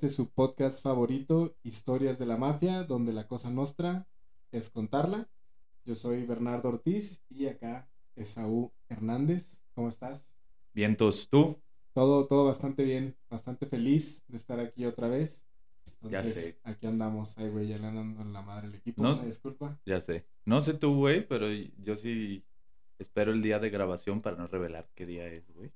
este su podcast favorito, Historias de la Mafia, donde la cosa nuestra es contarla. Yo soy Bernardo Ortiz y acá es Saúl Hernández. ¿Cómo estás? Vientos, ¿tú? Todo, todo bastante bien, bastante feliz de estar aquí otra vez. Entonces, aquí andamos, ay, güey, ya le andamos en la madre el equipo, no, disculpa. Ya sé. No sé tú, güey, pero yo sí espero el día de grabación para no revelar qué día es, güey.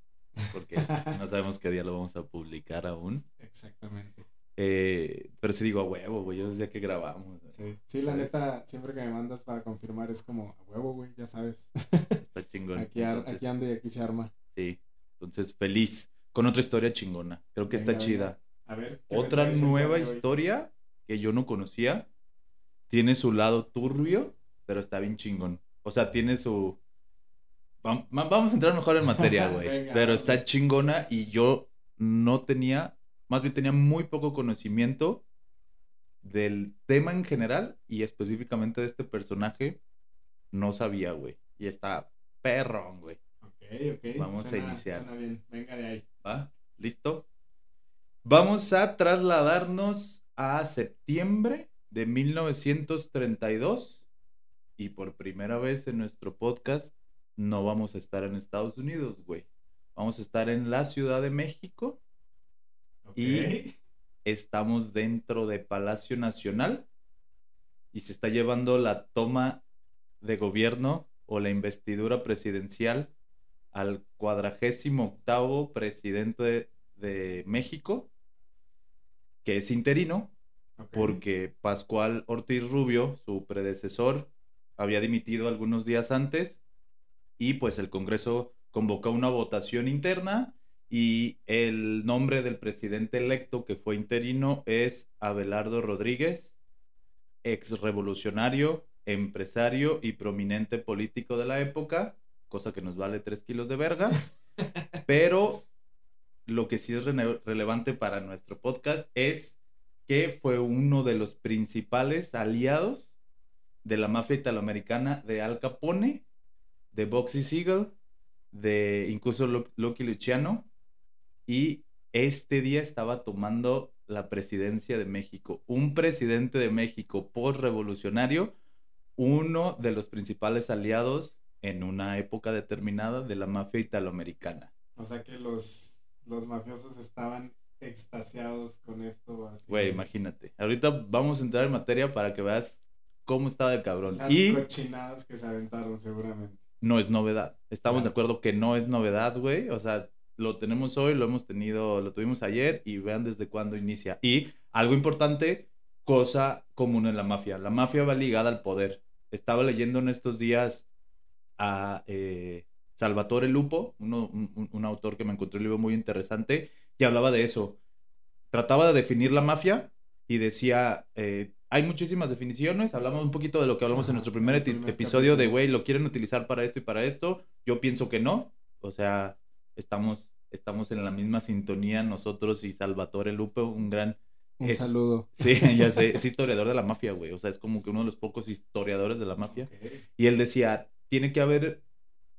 Porque no sabemos qué día lo vamos a publicar aún. Exactamente. Eh, pero sí digo a huevo, güey, yo desde que grabamos. Sí, sí, la neta, siempre que me mandas para confirmar es como a huevo, güey, ya sabes. Está chingón. aquí, aquí ando y aquí se arma. Sí, entonces feliz con otra historia chingona. Creo que está chida. A ver. Otra nueva historia que yo no conocía. Tiene su lado turbio, pero está bien chingón. O sea, tiene su. Vamos a entrar mejor en materia, güey. pero está chingona y yo no tenía, más bien tenía muy poco conocimiento del tema en general y específicamente de este personaje. No sabía, güey. Y está perrón, güey. Ok, ok. Vamos a iniciar. Suena bien. Venga de ahí. ¿Va? ¿Listo? Vamos a trasladarnos a septiembre de 1932 y por primera vez en nuestro podcast no vamos a estar en Estados Unidos, güey. Vamos a estar en la Ciudad de México. Y estamos dentro de Palacio Nacional. Y se está llevando la toma de gobierno o la investidura presidencial al cuadragésimo octavo presidente de México que es interino, porque Pascual Ortiz Rubio, su predecesor, había dimitido algunos días antes y pues el Congreso convocó una votación interna y el nombre del presidente electo que fue interino es Abelardo Rodríguez, ex revolucionario, empresario y prominente político de la época, cosa que nos vale tres kilos de verga, pero lo que sí es relevante para nuestro podcast es que fue uno de los principales aliados de la mafia italoamericana de Al Capone, de Boxy Siegel, de incluso Lucky Luciano, y este día estaba tomando la presidencia de México. Un presidente de México post-revolucionario, uno de los principales aliados en una época determinada de la mafia italoamericana. O sea que los los mafiosos estaban extasiados con esto. Así. Güey, imagínate. Ahorita vamos a entrar en materia para que veas cómo estaba el cabrón. Las y cochinadas que se aventaron seguramente. No es novedad. Estamos de acuerdo que no es novedad, güey. O sea, lo tenemos hoy, lo hemos tenido, lo tuvimos ayer y vean desde cuándo inicia. Y algo importante, cosa común en la mafia. La mafia va ligada al poder. Estaba leyendo en estos días a eh, Salvatore Lupo, un, autor que me encontró un libro muy interesante, y hablaba de eso. Trataba de definir la mafia y decía, eh, hay muchísimas definiciones, hablamos un poquito de lo que hablamos en nuestro primer, episodio de, güey, lo quieren utilizar para esto y para esto, yo pienso que no, o sea, estamos, estamos en la misma sintonía nosotros y Salvatore Lupo, un gran... Un saludo. Sí, ya sé, es historiador de la mafia, güey, o sea, es como que uno de los pocos historiadores de la mafia. Y él decía, tiene que haber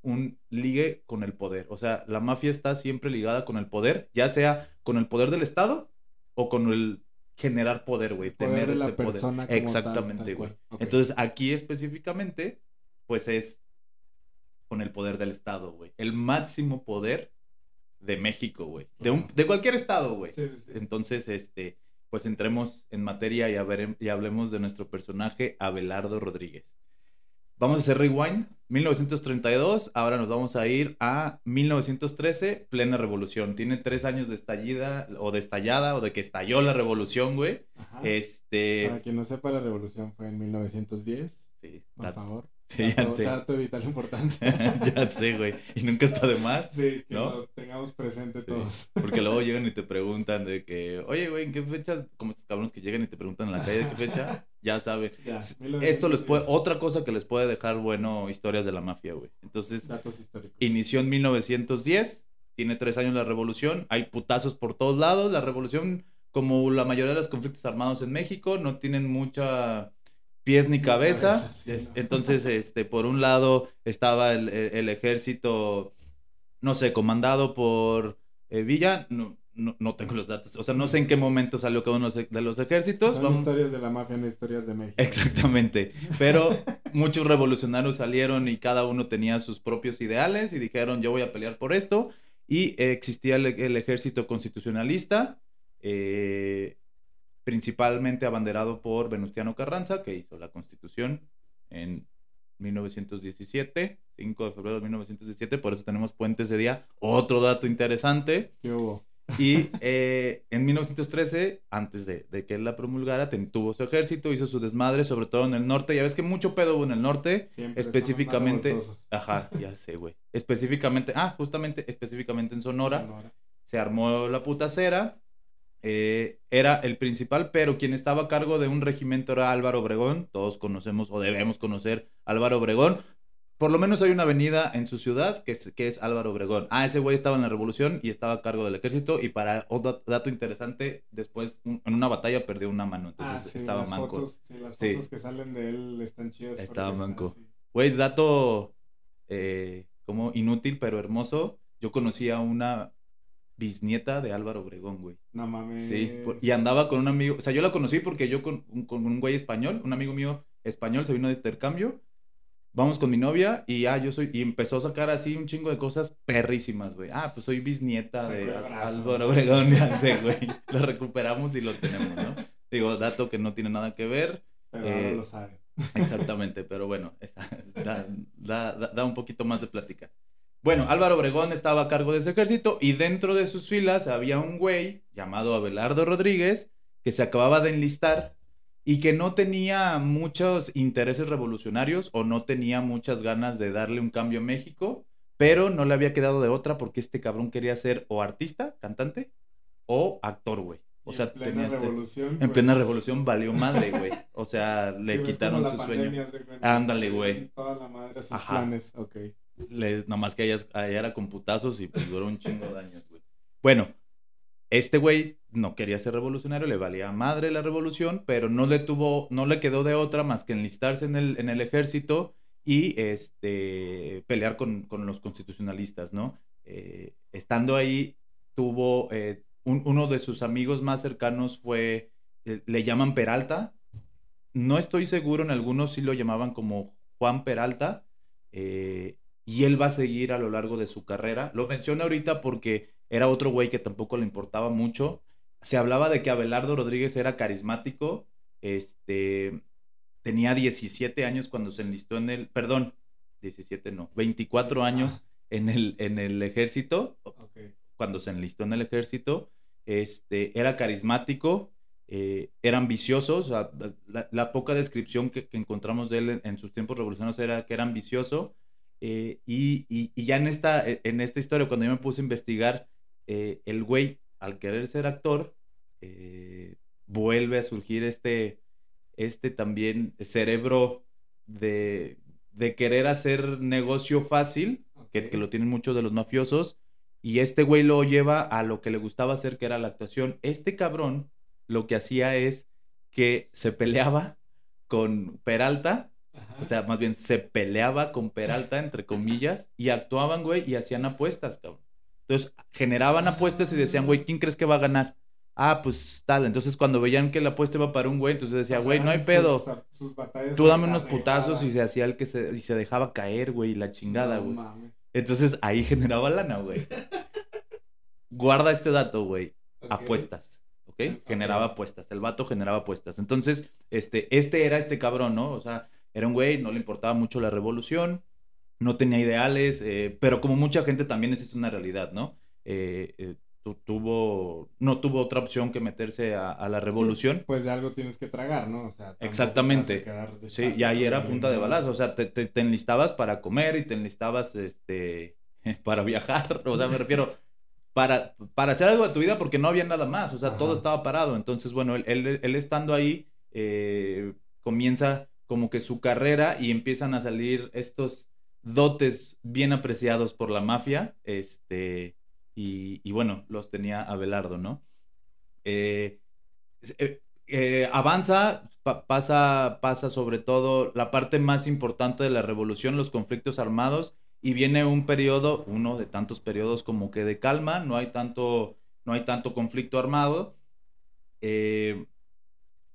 un ligue con el poder. O sea, la mafia está siempre ligada con el poder, ya sea con el poder del Estado o con el generar poder, güey. Tener ese poder. Exactamente, güey. Entonces, aquí específicamente, pues es con el poder del Estado, güey. El máximo poder de México, güey. De, de cualquier estado, güey. Entonces, este, pues entremos en materia y, a ver, y hablemos de nuestro personaje, Abelardo Rodríguez. Vamos a hacer rewind. 1932, ahora nos vamos a ir a 1913, plena revolución. Tiene tres años de estallida o de estallada o de que estalló la revolución, güey. Este. Para quien no sepa, la revolución fue en 1910. Sí. Por favor. Sí, ya sé. Dato vital importancia. ya sé, güey. Y nunca está de más. Sí, que ¿no? lo tengamos presente todos. Porque luego llegan y te preguntan de que, oye, güey, ¿en qué fecha? Como estos cabrones que llegan y te preguntan en la calle de qué fecha, ya saben. Esto les puede, otra cosa que les puede dejar bueno historias de la mafia, güey. Entonces, datos históricos. Inició en 1910, tiene tres años la revolución, hay putazos por todos lados. La revolución, como la mayoría de los conflictos armados en México, no tienen mucha pies ni cabeza. Entonces, este, por un lado estaba el, ejército, no sé, comandado por eh, Villa, no, no, no tengo los datos, o sea, no sé en qué momento salió cada uno de los ejércitos. Son historias de la mafia, no historias de México. Exactamente, pero muchos revolucionarios salieron y cada uno tenía sus propios ideales y dijeron, yo voy a pelear por esto. Y existía el, el ejército constitucionalista, eh, principalmente abanderado por Venustiano Carranza, que hizo la constitución en 1917, 5 de febrero de 1917, por eso tenemos puente ese día. Otro dato interesante. ¿Qué hubo? Y eh, en 1913, antes de, que él la promulgara, tuvo su ejército, hizo su desmadre, sobre todo en el norte. Ya ves que mucho pedo hubo en el norte. específicamente. Ajá, ya sé, güey. Específicamente, ah, justamente, específicamente en Sonora, Sonora. Se armó la putacera. Eh, era el principal, pero quien estaba a cargo de un regimiento era Álvaro Obregón. Todos conocemos o debemos conocer Álvaro Obregón. Por lo menos hay una avenida en su ciudad que es, que es Álvaro Obregón. Ah, ese güey estaba en la revolución y estaba a cargo del ejército. Y para otro dato interesante, después en una batalla perdió una mano. Entonces ah, sí, estaba las manco. Fotos, sí, las fotos que salen de él están chidas. Estaba manco. Güey, dato eh, como inútil pero hermoso. Yo conocí a una bisnieta de Álvaro Obregón, güey. No mames. Sí, y andaba con un amigo, o sea, yo la conocí porque yo con, con un güey español, un amigo mío español se vino de intercambio. Vamos con mi novia y ah, yo soy y empezó a sacar así un chingo de cosas perrísimas, güey. Ah, pues soy bisnieta de Álvaro Obregón, ya sé, güey. Lo recuperamos y lo tenemos, ¿no? Digo, dato que no tiene nada que ver. Pero eh, lo sabe. Exactamente, pero bueno, da, da, da un poquito más de plática. Bueno, Álvaro Obregón estaba a cargo de ese ejército y dentro de sus filas había un güey llamado Abelardo Rodríguez que se acababa de enlistar y que no tenía muchos intereses revolucionarios o no tenía muchas ganas de darle un cambio a México, pero no le había quedado de otra porque este cabrón quería ser o artista, cantante, o actor, güey. O sea, en plena este revolución. En plena pues, revolución valió madre, güey. O sea, le quitaron su sueño. Ándale, güey. Toda la madre sus planes, ok. Nomás que allá, era con putazos y pues duró un chingo de años, güey. Bueno, este güey no quería ser revolucionario, le valía madre la revolución, pero no le tuvo, no le quedó de otra más que enlistarse en el, en el ejército y este, pelear con, con los constitucionalistas, ¿no? Eh, estando ahí, tuvo, eh, uno de sus amigos más cercanos fue, eh, le llaman Peralta, no estoy seguro, en algunos sí lo llamaban como Juan Peralta, y él va a seguir a lo largo de su carrera. Lo menciono ahorita porque era otro güey que tampoco le importaba mucho. Se hablaba de que Abelardo Rodríguez era carismático. Este tenía 17 años cuando se enlistó en el, perdón, 17 no, 24 años en el, en el ejército. Cuando se enlistó en el ejército, este, era carismático, eh, era ambicioso. O sea, la, poca descripción que, encontramos de él en, en, sus tiempos revolucionarios era que era ambicioso eh, y, ya en esta, e, en esta historia, cuando yo me puse a investigar, eh, el güey, al querer ser actor, eh, vuelve a surgir este, este también cerebro de, de querer hacer negocio fácil, que, que, lo tienen muchos de los mafiosos, y este güey lo lleva a lo que le gustaba hacer, que era la actuación. Este cabrón lo que hacía es que se peleaba con Peralta o sea, más bien se peleaba con Peralta, entre comillas, y actuaban, güey, y hacían apuestas, cabrón. Entonces, generaban apuestas y decían, güey, ¿quién crees que va a ganar? Ah, pues tal. Entonces, cuando veían que la apuesta iba para un güey, entonces decía, güey, no hay pedo. Tú dame unos putazos y se hacía el que se, y se dejaba caer, güey, la chingada, güey. Entonces, ahí generaba lana, güey. Guarda este dato, güey. Apuestas. ¿ok? Generaba apuestas. El vato generaba apuestas. Entonces, este, este era este cabrón, ¿no? O sea, era un güey, no le importaba mucho la revolución, no tenía ideales, eh, pero como mucha gente también es una realidad, ¿no? Eh, eh, tuvo, no tuvo otra opción que meterse a, la revolución. pues de algo tienes que tragar, ¿no? O sea, Exactamente. Sí, y ahí era punta de balazo, o sea, te, te, enlistabas para comer y te enlistabas este, para viajar, o sea, me refiero, para, para hacer algo de tu vida porque no había nada más, o sea, todo estaba parado. Entonces, bueno, él, él, él estando ahí, comienza como que su carrera y empiezan a salir estos dotes bien apreciados por la mafia, este, y, bueno, los tenía Abelardo, ¿no? Eh, eh, eh, avanza, pasa, pasa sobre todo la parte más importante de la revolución, los conflictos armados, y viene un periodo, uno de tantos periodos como que de calma, no hay tanto no hay tanto conflicto armado. Eh,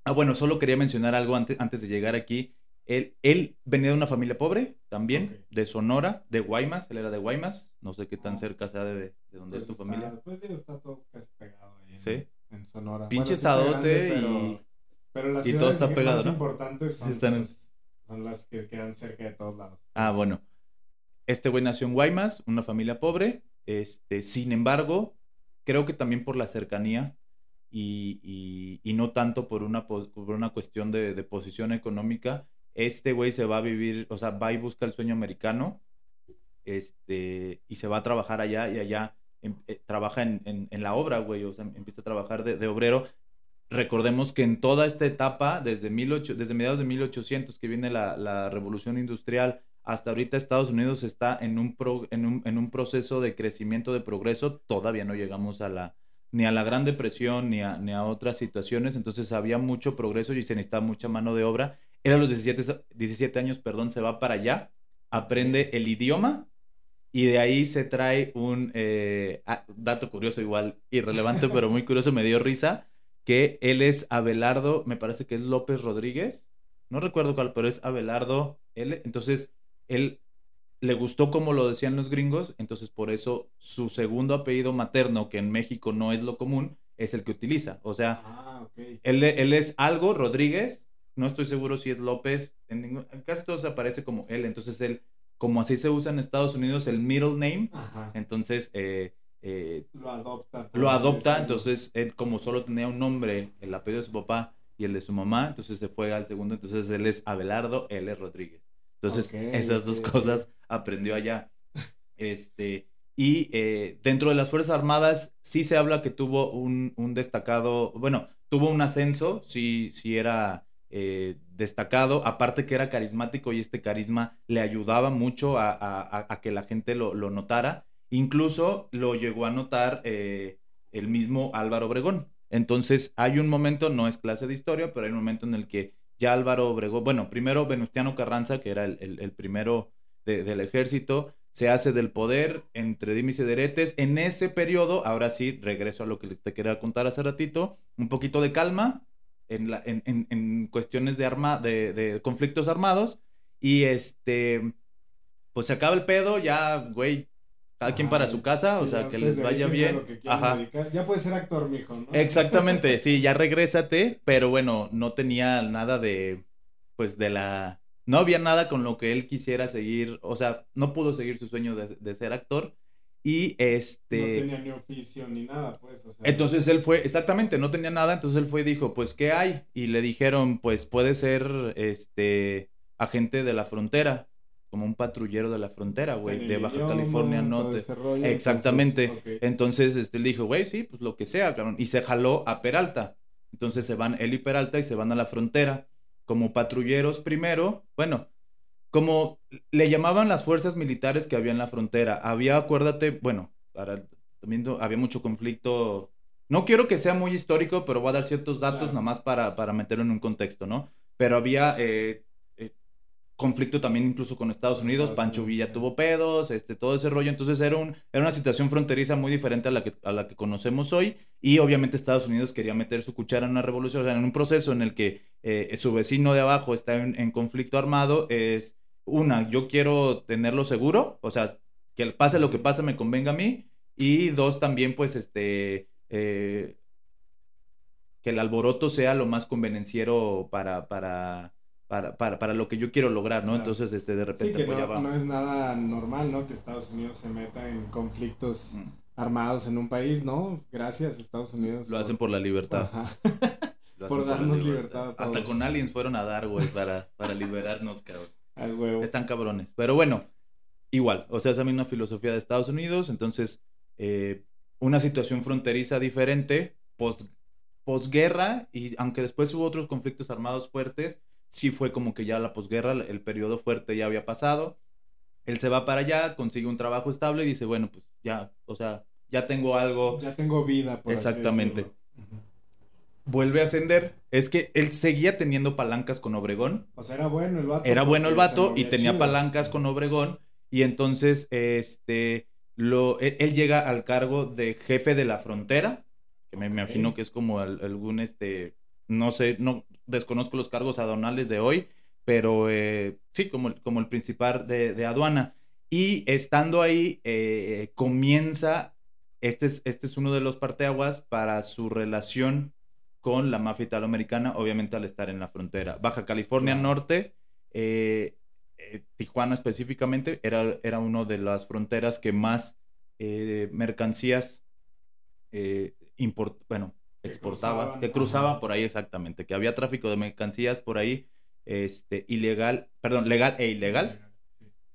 ah, bueno, solo quería mencionar algo antes, antes de llegar aquí. Él, él venía de una familia pobre también, de Sonora, de Guaymas, él era de Guaymas, no sé qué tan Ah. cerca sea de, de donde Pues es tu está- familia. Pues está todo casi pegado ahí en, Sí. en Sonora. Pinche Bueno, sí grande, y- pero, pero las y todo está más pegado, ¿no? importantes son, están en- pues, son las que quedan cerca de todos lados. Ah, Pues, bueno. Este güey nació en Guaymas, una familia pobre. Este, sin embargo, creo que también por la cercanía y, y- y no tanto por una, por una cuestión de, de posición económica, este güey se va a vivir, o sea, va y busca el sueño americano este, y se va a trabajar allá y allá em- eh, trabaja en, en- en la obra, güey, o sea, empieza a trabajar de, de obrero. Recordemos que en toda esta etapa, desde, 18 desde mediados de 1800 que viene la, la revolución industrial, hasta ahorita Estados Unidos está en un, pro- en, un, en un proceso de crecimiento, de progreso, todavía no llegamos a la, ni a la Gran Depresión, ni a, ni a otras situaciones, entonces había mucho progreso y se necesitaba mucha mano de obra. Él a los 17, 17 años, perdón, se va para allá, aprende el idioma y de ahí se trae un eh, ah, dato curioso, igual irrelevante, pero muy curioso, me dio risa, que él es Abelardo, me parece que es López Rodríguez, no recuerdo cuál, pero es Abelardo L. Entonces, él le gustó como lo decían los gringos, entonces por eso su segundo apellido materno, que en México no es lo común, es el que utiliza. O sea, Ah, él, él es algo, Rodríguez, no estoy seguro si es López, en ningún- casi todo se aparece como él, entonces él, como así se usa en Estados Unidos, el middle name, Ajá. entonces eh, eh, Lo adopta. lo adopta, entonces él como solo tenía un nombre, el apellido de su papá y el de su mamá, entonces se fue al segundo, entonces él es Abelardo L. Rodríguez. Entonces esas dos cosas aprendió allá. Este, y eh, dentro de las Fuerzas Armadas sí se habla que tuvo un, un destacado, bueno, tuvo un ascenso, sí, sí era eh, destacado, aparte que era carismático y este carisma le ayudaba mucho a, a- a- que la gente lo, lo notara. Incluso lo llegó a notar eh, el mismo Álvaro Obregón. Entonces hay un momento, no es clase de historia, pero hay un momento en el que ya Álvaro Obregón, bueno, primero Venustiano Carranza, que era el- el primero de- del ejército, se hace del poder entre dimes y diretes. En ese periodo, ahora sí, regreso a lo que te quería contar hace ratito, un poquito de calma en, la, en, en- en cuestiones de, arma, de, de conflictos armados y este, pues se acaba el pedo, ya, güey, cada quien para su casa, o sea, que les vaya bien. lo que quieran Ajá. dedicar. Ya puedes ser actor, mijo, ¿no? Exactamente, sí, ya regrésate, pero bueno, no tenía nada de, pues de la, no había nada con lo que él quisiera seguir, o sea, no pudo seguir su sueño de, de ser actor y No este, tenía ni oficio ni nada, pues. O sea, entonces él fue, exactamente, no tenía nada, entonces él fue y dijo, pues, ¿qué hay? Y le dijeron, pues, puede ser, este, agente de la frontera, como un patrullero de la frontera, güey, de Baja idioma, California Norte. rollo, Exactamente. entonces, ok. Entonces, este, él dijo, güey, sí, pues lo que sea, cabrón. Y se jaló a Peralta. Entonces se van él y Peralta y se van a la frontera como patrulleros primero. Bueno, como le llamaban las fuerzas militares que había en la frontera. Había, acuérdate, bueno, para, también había mucho conflicto. No quiero que sea muy histórico, pero voy a dar ciertos datos Claro. nomás para, para meterlo en un contexto, ¿no? Pero había eh, conflicto también incluso con Estados Unidos. Estados Pancho Villa tuvo pedos, este, todo ese rollo. Entonces era, un, era una situación fronteriza muy diferente a la, que, a la que conocemos hoy. Y obviamente Estados Unidos quería meter su cuchara en una revolución, o sea, en un proceso en el que eh, su vecino de abajo está en, en conflicto armado. Es una, yo quiero tenerlo seguro, o sea, que pase lo que pase me convenga a mí. Y dos, también pues este... eh, que el alboroto sea lo más convenenciero para, para, para, para, para lo que yo quiero lograr, ¿no? Claro. Entonces, este, de Sí, repente, que pues no, es nada normal, ¿no? Que Estados Unidos se meta en conflictos Mm, armados en un país, ¿no? Gracias, Estados Unidos. Lo hacen por la libertad. Ajá. Por darnos libertad a Hasta todos. con aliens fueron a dar, güey, para, para liberarnos, cabrón. Al huevo. Están cabrones. Pero bueno, igual. O sea, esa misma filosofía de Estados Unidos. Entonces, eh, una situación fronteriza diferente, post, posguerra, y aunque después hubo otros conflictos armados fuertes, sí fue como que ya la posguerra, el periodo fuerte ya había pasado. Él se va para allá, consigue un trabajo estable y dice, bueno, pues ya, o sea, ya tengo algo. Ya tengo vida, por así Exactamente. Vuelve a ascender. Es que él seguía teniendo palancas con Obregón. O sea, era bueno el vato. Era bueno el vato y tenía chido. palancas con Obregón. Y entonces, este, lo, él, él llega al cargo de jefe de la frontera, que me imagino que es como al- algún, este, no sé, no desconozco los cargos aduanales de hoy, pero eh, sí, como, el- como el principal de, de aduana. Y estando ahí, eh, comienza, este es, este es uno de los parteaguas para su relación con la mafia italoamericana, obviamente al estar en la frontera. Baja California Claro. Norte, eh, eh, Tijuana específicamente, era, era una de las fronteras que más eh, mercancías import, bueno, exportaba, cruzaban, que cruzaba ajá. por ahí exactamente, que había tráfico de mercancías por ahí, este, ilegal, perdón, legal e ilegal.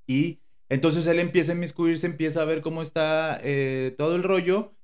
Y entonces él empieza a inmiscuirse, empieza a ver cómo está eh, todo el rollo,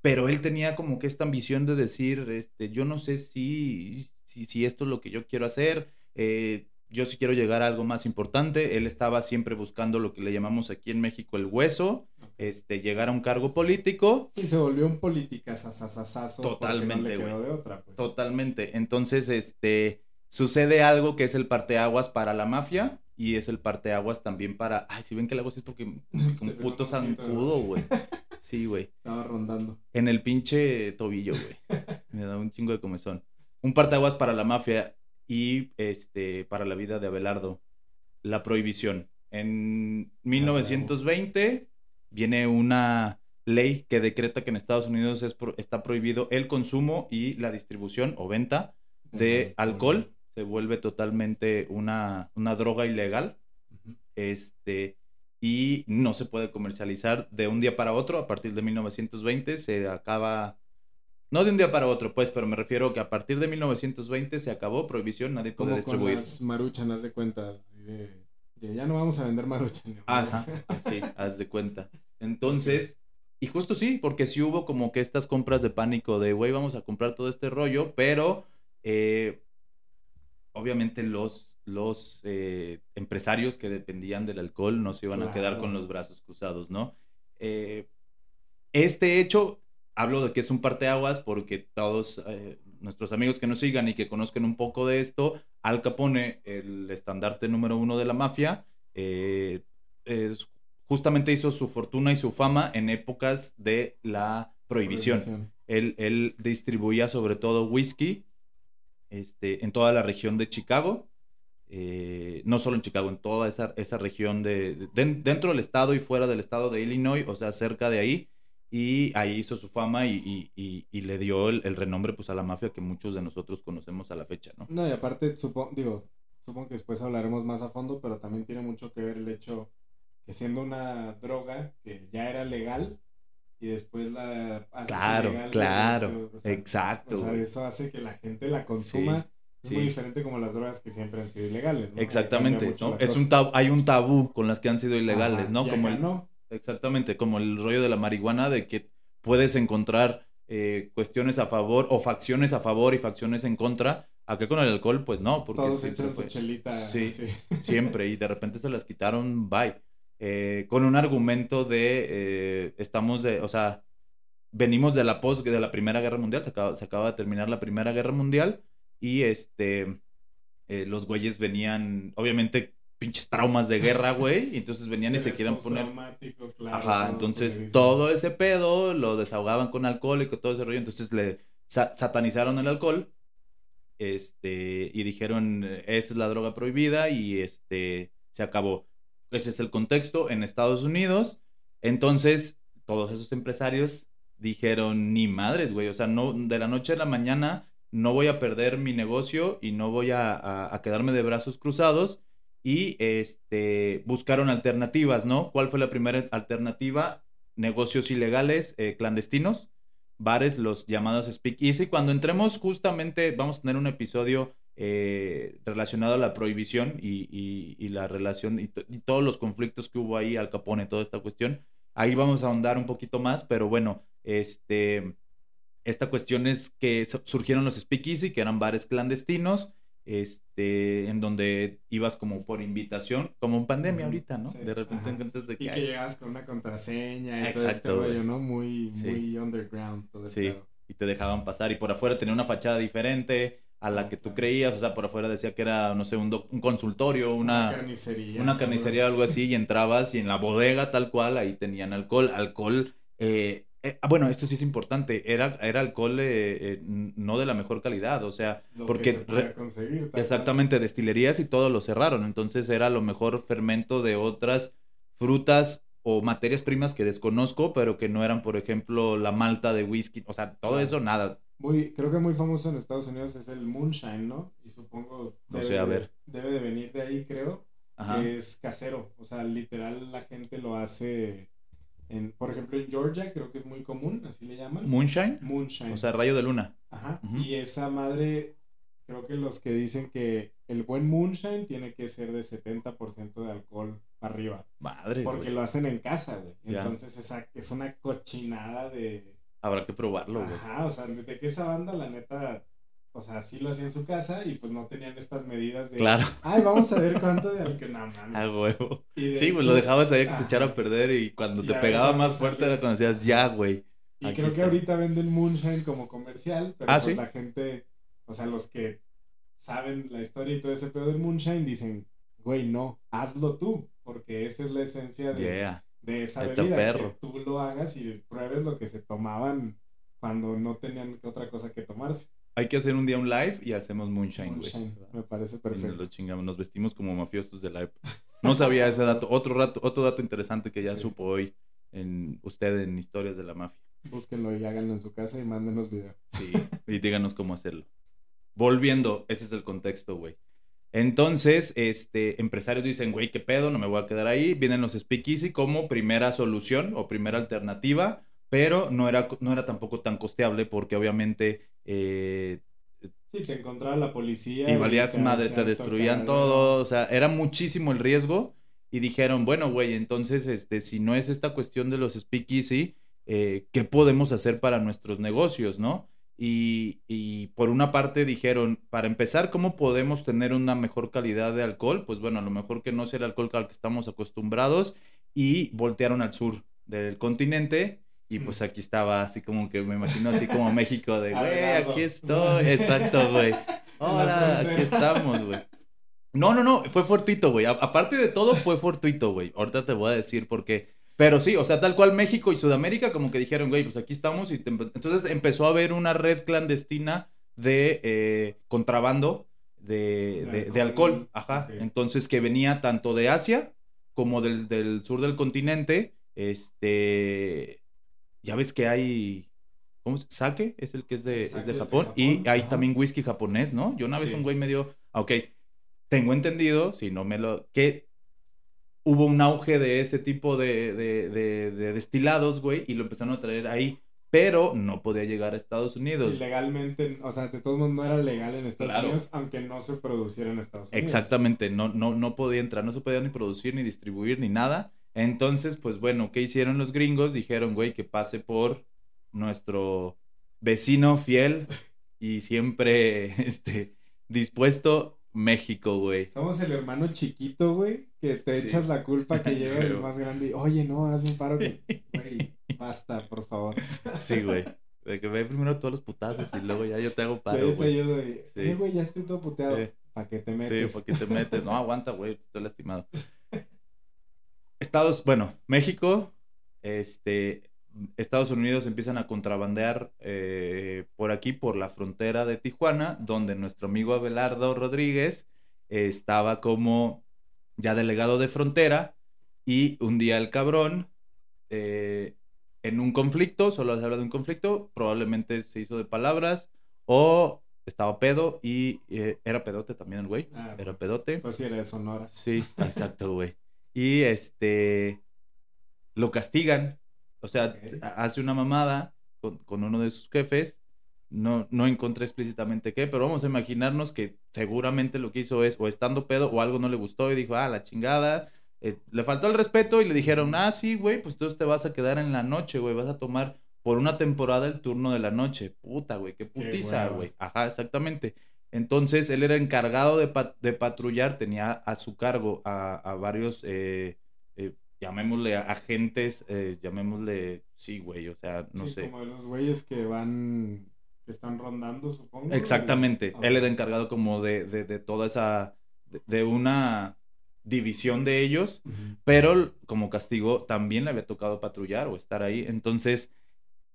pero él tenía como que esta ambición de decir, este, yo no sé si, si, si esto es lo que yo quiero hacer, eh, yo sí quiero llegar a algo más importante. Él estaba siempre buscando lo que le llamamos aquí en México el hueso, este, llegar a un cargo político. Y se volvió un política sasasasazo. Totalmente, no le güey. pues. Totalmente. Entonces, este, sucede algo que es el parteaguas para la mafia y es el parteaguas también para, ay, si ven que la voz es porque un puto zancudo, güey. Sí, güey. Estaba rondando. En el pinche tobillo, güey. Me da un chingo de comezón. Un parteaguas para la mafia y este para la vida de Abelardo. La prohibición. En 1920 viene una ley que decreta que en Estados Unidos es pro- está prohibido el consumo y la distribución o venta de alcohol. Se vuelve totalmente una, una droga ilegal. Este, y no se puede comercializar de un día para otro. A partir de 1920 se acaba. No de un día para otro, pues, pero me refiero que a partir de 1920 se acabó prohibición, nadie puede Como con distribuir. las maruchan, haz de cuentas. De, de ya no vamos a vender maruchan. Ajá, sí, haz de cuenta. Entonces, y justo sí, porque sí hubo como que estas compras de pánico de, güey, vamos a comprar todo este rollo, pero eh, obviamente los, los eh, empresarios que dependían del alcohol no se iban a quedar con los brazos cruzados, ¿no? Eh, este hecho, hablo de que es un parteaguas porque todos eh, nuestros amigos que nos sigan y que conozcan un poco de esto, Al Capone, el estandarte número uno de la mafia, eh, es- justamente hizo su fortuna y su fama en épocas de la prohibición. Él, él distribuía sobre todo whisky este, en toda la región de Chicago. eh, no solo en Chicago, en toda esa, esa región de, de- den- dentro del estado y fuera del estado de Illinois, o sea, cerca de ahí. Y ahí hizo su fama y, y- y- y le dio el, el renombre pues, a la mafia que muchos de nosotros conocemos a la fecha, ¿no? No, y aparte, supongo, digo, supongo que después hablaremos más a fondo, pero también tiene mucho que ver el hecho que siendo una droga que ya era legal y después la Claro, claro, o sea, exacto, O sea, eso hace que la gente la consuma. es sí. muy diferente como las drogas que siempre han sido ilegales, ¿no? Ahí Exactamente, ¿no? Es cosa. un tab- hay un tabú con las que han sido ilegales, Ajá, ¿no? y Como acá el, no. Exactamente, como el rollo de la marihuana, de que puedes encontrar eh, cuestiones a favor o facciones a favor y facciones en contra. Acá con el alcohol, pues no, porque Todos siempre echan su chelita. Sí. así. siempre y de repente se las quitaron, bye. Eh, con un argumento de, eh, estamos de, o sea, venimos de la post, de la Primera Guerra Mundial, se acaba, se acaba de terminar la Primera Guerra Mundial y este, eh, los güeyes venían, obviamente, pinches traumas de guerra, güey, y entonces venían y se quieran poner... claro, Ajá, entonces todo ese pedo lo desahogaban con alcohol y con todo ese rollo, entonces le sa- satanizaron el alcohol, este, y dijeron, eh, esa es la droga prohibida y este, se acabó. Ese es el contexto en Estados Unidos, entonces todos esos empresarios dijeron, ni madres, güey, o sea, no, de la noche a la mañana no voy a perder mi negocio y no voy a, a- a quedarme de brazos cruzados y este, buscaron alternativas, ¿no? ¿Cuál fue la primera alternativa? Negocios ilegales, eh, clandestinos, bares, los llamados speakeasy. Cuando entremos justamente, vamos a tener un episodio eh, relacionado a la prohibición y, y- la relación y, to- y todos los conflictos que hubo ahí, Al Capone, toda esta cuestión. Ahí vamos a ahondar un poquito más, pero bueno, este, esta cuestión es que su- surgieron los speakeasy, que eran bares clandestinos, este, en donde ibas como por invitación, como en pandemia ahorita, ¿no? sí, de repente encuentras de que, Y que llegabas con una contraseña y todo este Exacto, rollo, ¿no? Muy, Sí. muy underground todo el Sí. y te dejaban pasar y por afuera tenía una fachada diferente, a la Ah, que tú claro. creías, o sea, por afuera decía que era, no sé, un, un consultorio, una, carnicería. una carnicería algo así, y entrabas y en la bodega tal cual, ahí tenían alcohol, alcohol, eh, eh, ah, bueno, esto sí es importante, era, era alcohol eh, eh, no de la mejor calidad, o sea, Lo porque que se podía re- conseguir. tal cual. exactamente destilerías y todo lo cerraron, entonces era lo mejor fermento de otras frutas o materias primas que desconozco, pero que no eran, por ejemplo, la malta de whisky, o sea, todo eso, nada. Muy, creo que muy famoso en Estados Unidos es el moonshine, ¿no? Y supongo No debe sé, a de- ver. debe de venir de ahí, creo, Ajá. que es casero. O sea, literal la gente lo hace en, por ejemplo, en Georgia creo que es muy común, así le llaman. Moonshine, moonshine. o sea, rayo de luna. Ajá. Y esa madre, creo que los que dicen que el buen moonshine tiene que ser de 70% de alcohol para arriba. Madre. Porque lo hacen en casa, güey. Ya. Entonces esa, es una cochinada de... Habrá que probarlo, güey. Ajá, o sea, de que esa banda, la neta, o sea, sí lo hacía en su casa y pues no tenían estas medidas de... Claro, Ay, vamos a ver cuánto de alcohol. No, mames. a huevo. Sí, pues hecho- lo dejabas ahí que se echara a perder y cuando Y te pegaba más fuerte era cuando decías, ya, güey. Y creo que está. ahorita venden moonshine como comercial, pero Ah, pues ¿sí? la gente, o sea, los que saben la historia y todo ese pedo del moonshine dicen, güey, no, hazlo tú, porque esa es la esencia de, Yeah. de esa Está bebida, perro. que tú lo hagas y pruebes lo que se tomaban cuando no tenían otra cosa que tomarse. Hay que hacer un día un live y hacemos moonshine, güey. Me parece Y nos perfecto. lo chingamos, nos vestimos como mafiosos de live. No sabía ese dato. Otro, rato, otro dato interesante que ya Sí. supo hoy en usted en Historias de la Mafia. Búsquenlo y háganlo en su casa y mándenos video. Sí, y díganos cómo hacerlo. Volviendo, ese es el contexto, güey. Entonces, este, empresarios dicen, güey, qué pedo, no me voy a quedar ahí. Vienen los speakeasy como primera solución o primera alternativa, pero no era, no era tampoco tan costeable porque obviamente eh, Sí, te encontraba la policía. y valías te madre, te destruían tocar, todo, o sea, era muchísimo el riesgo y dijeron, bueno, güey, entonces, este, si no es esta cuestión de los speakeasy, eh, ¿qué podemos hacer para nuestros negocios, no? Y, y por una parte dijeron, para empezar, ¿cómo podemos tener una mejor calidad de alcohol? Pues bueno, a lo mejor que no sea el alcohol al que estamos acostumbrados y voltearon al sur del continente y pues aquí estaba así como que me imagino así como México de, güey, aquí estoy, exacto, güey. Ahora, aquí estamos, güey. No, no, no, fue fortuito, güey. Aparte de todo, fue fortuito, güey. Ahorita te voy a decir por qué. Pero sí, o sea, tal cual México y Sudamérica como que dijeron, güey, pues aquí estamos. Y entonces empezó a haber una red clandestina de eh, contrabando de, De alcohol. Ajá. Entonces que venía tanto de Asia como del, del sur del continente. Este, ya ves que hay... ¿Cómo se Sake es el que es de, es de de Japón. Japón, Y hay ajá. también whisky japonés, ¿no? Yo una vez Sí. un güey me dio... ah, Ok, tengo entendido, si no me lo... que hubo un auge de ese tipo de, de, de- de destilados, güey, y lo empezaron a traer ahí, pero no podía llegar a Estados Unidos. Sí, legalmente, o sea, de todos modos no era legal en Estados Claro. Unidos, aunque no se produciera en Estados Unidos. Exactamente, no, no, no podía entrar, no se podía ni producir, ni distribuir, ni nada. Entonces, pues bueno, ¿qué hicieron los gringos? Dijeron, güey, que pase por nuestro vecino fiel y siempre este, dispuesto México, güey. Somos el hermano chiquito, güey, que te Sí. echas la culpa que llega el más grande y, oye, no, haz un paro. con-". Güey, basta, por favor. Sí, güey. De que ve primero todos los putazos y luego ya yo te hago paro, yo te güey. ayudo y, Sí. güey, ya estoy todo puteado. Sí. ¿Para qué te Sí, metes? porque te metes. No, aguanta, güey, estoy lastimado. Estados, bueno, México, este, Estados Unidos empiezan a contrabandear eh, por aquí, por la frontera de Tijuana, donde nuestro amigo Abelardo Rodríguez eh, estaba como ya delegado de frontera y un día el cabrón, eh, en un conflicto, solo se habla de un conflicto, probablemente se hizo de palabras o estaba pedo y eh, era pedote también el güey, Ah, era pedote. Pues sí, era de Sonora. Sí, exacto, güey. Y este lo castigan. O sea, hace una mamada con, con uno de sus jefes. No, no encontré explícitamente qué, pero vamos a imaginarnos que seguramente lo que hizo es o estando pedo o algo no le gustó y dijo, ah, la chingada. Eh, le faltó el respeto y le dijeron, ah, sí, güey, pues entonces te vas a quedar en la noche, güey, vas a tomar por una temporada el turno de la noche. Puta, güey, qué putiza, güey. Ajá, exactamente. Entonces él era encargado de, pat- de patrullar, tenía a su cargo a, a varios, eh, eh, llamémosle agentes, eh, llamémosle, sí, güey, o sea, no Sí, sé. Como de los güeyes que van que están rondando, supongo. Exactamente. y- Él era encargado como de, de, de toda esa, de, de una división de ellos, pero como castigo también le había tocado patrullar o estar ahí. Entonces,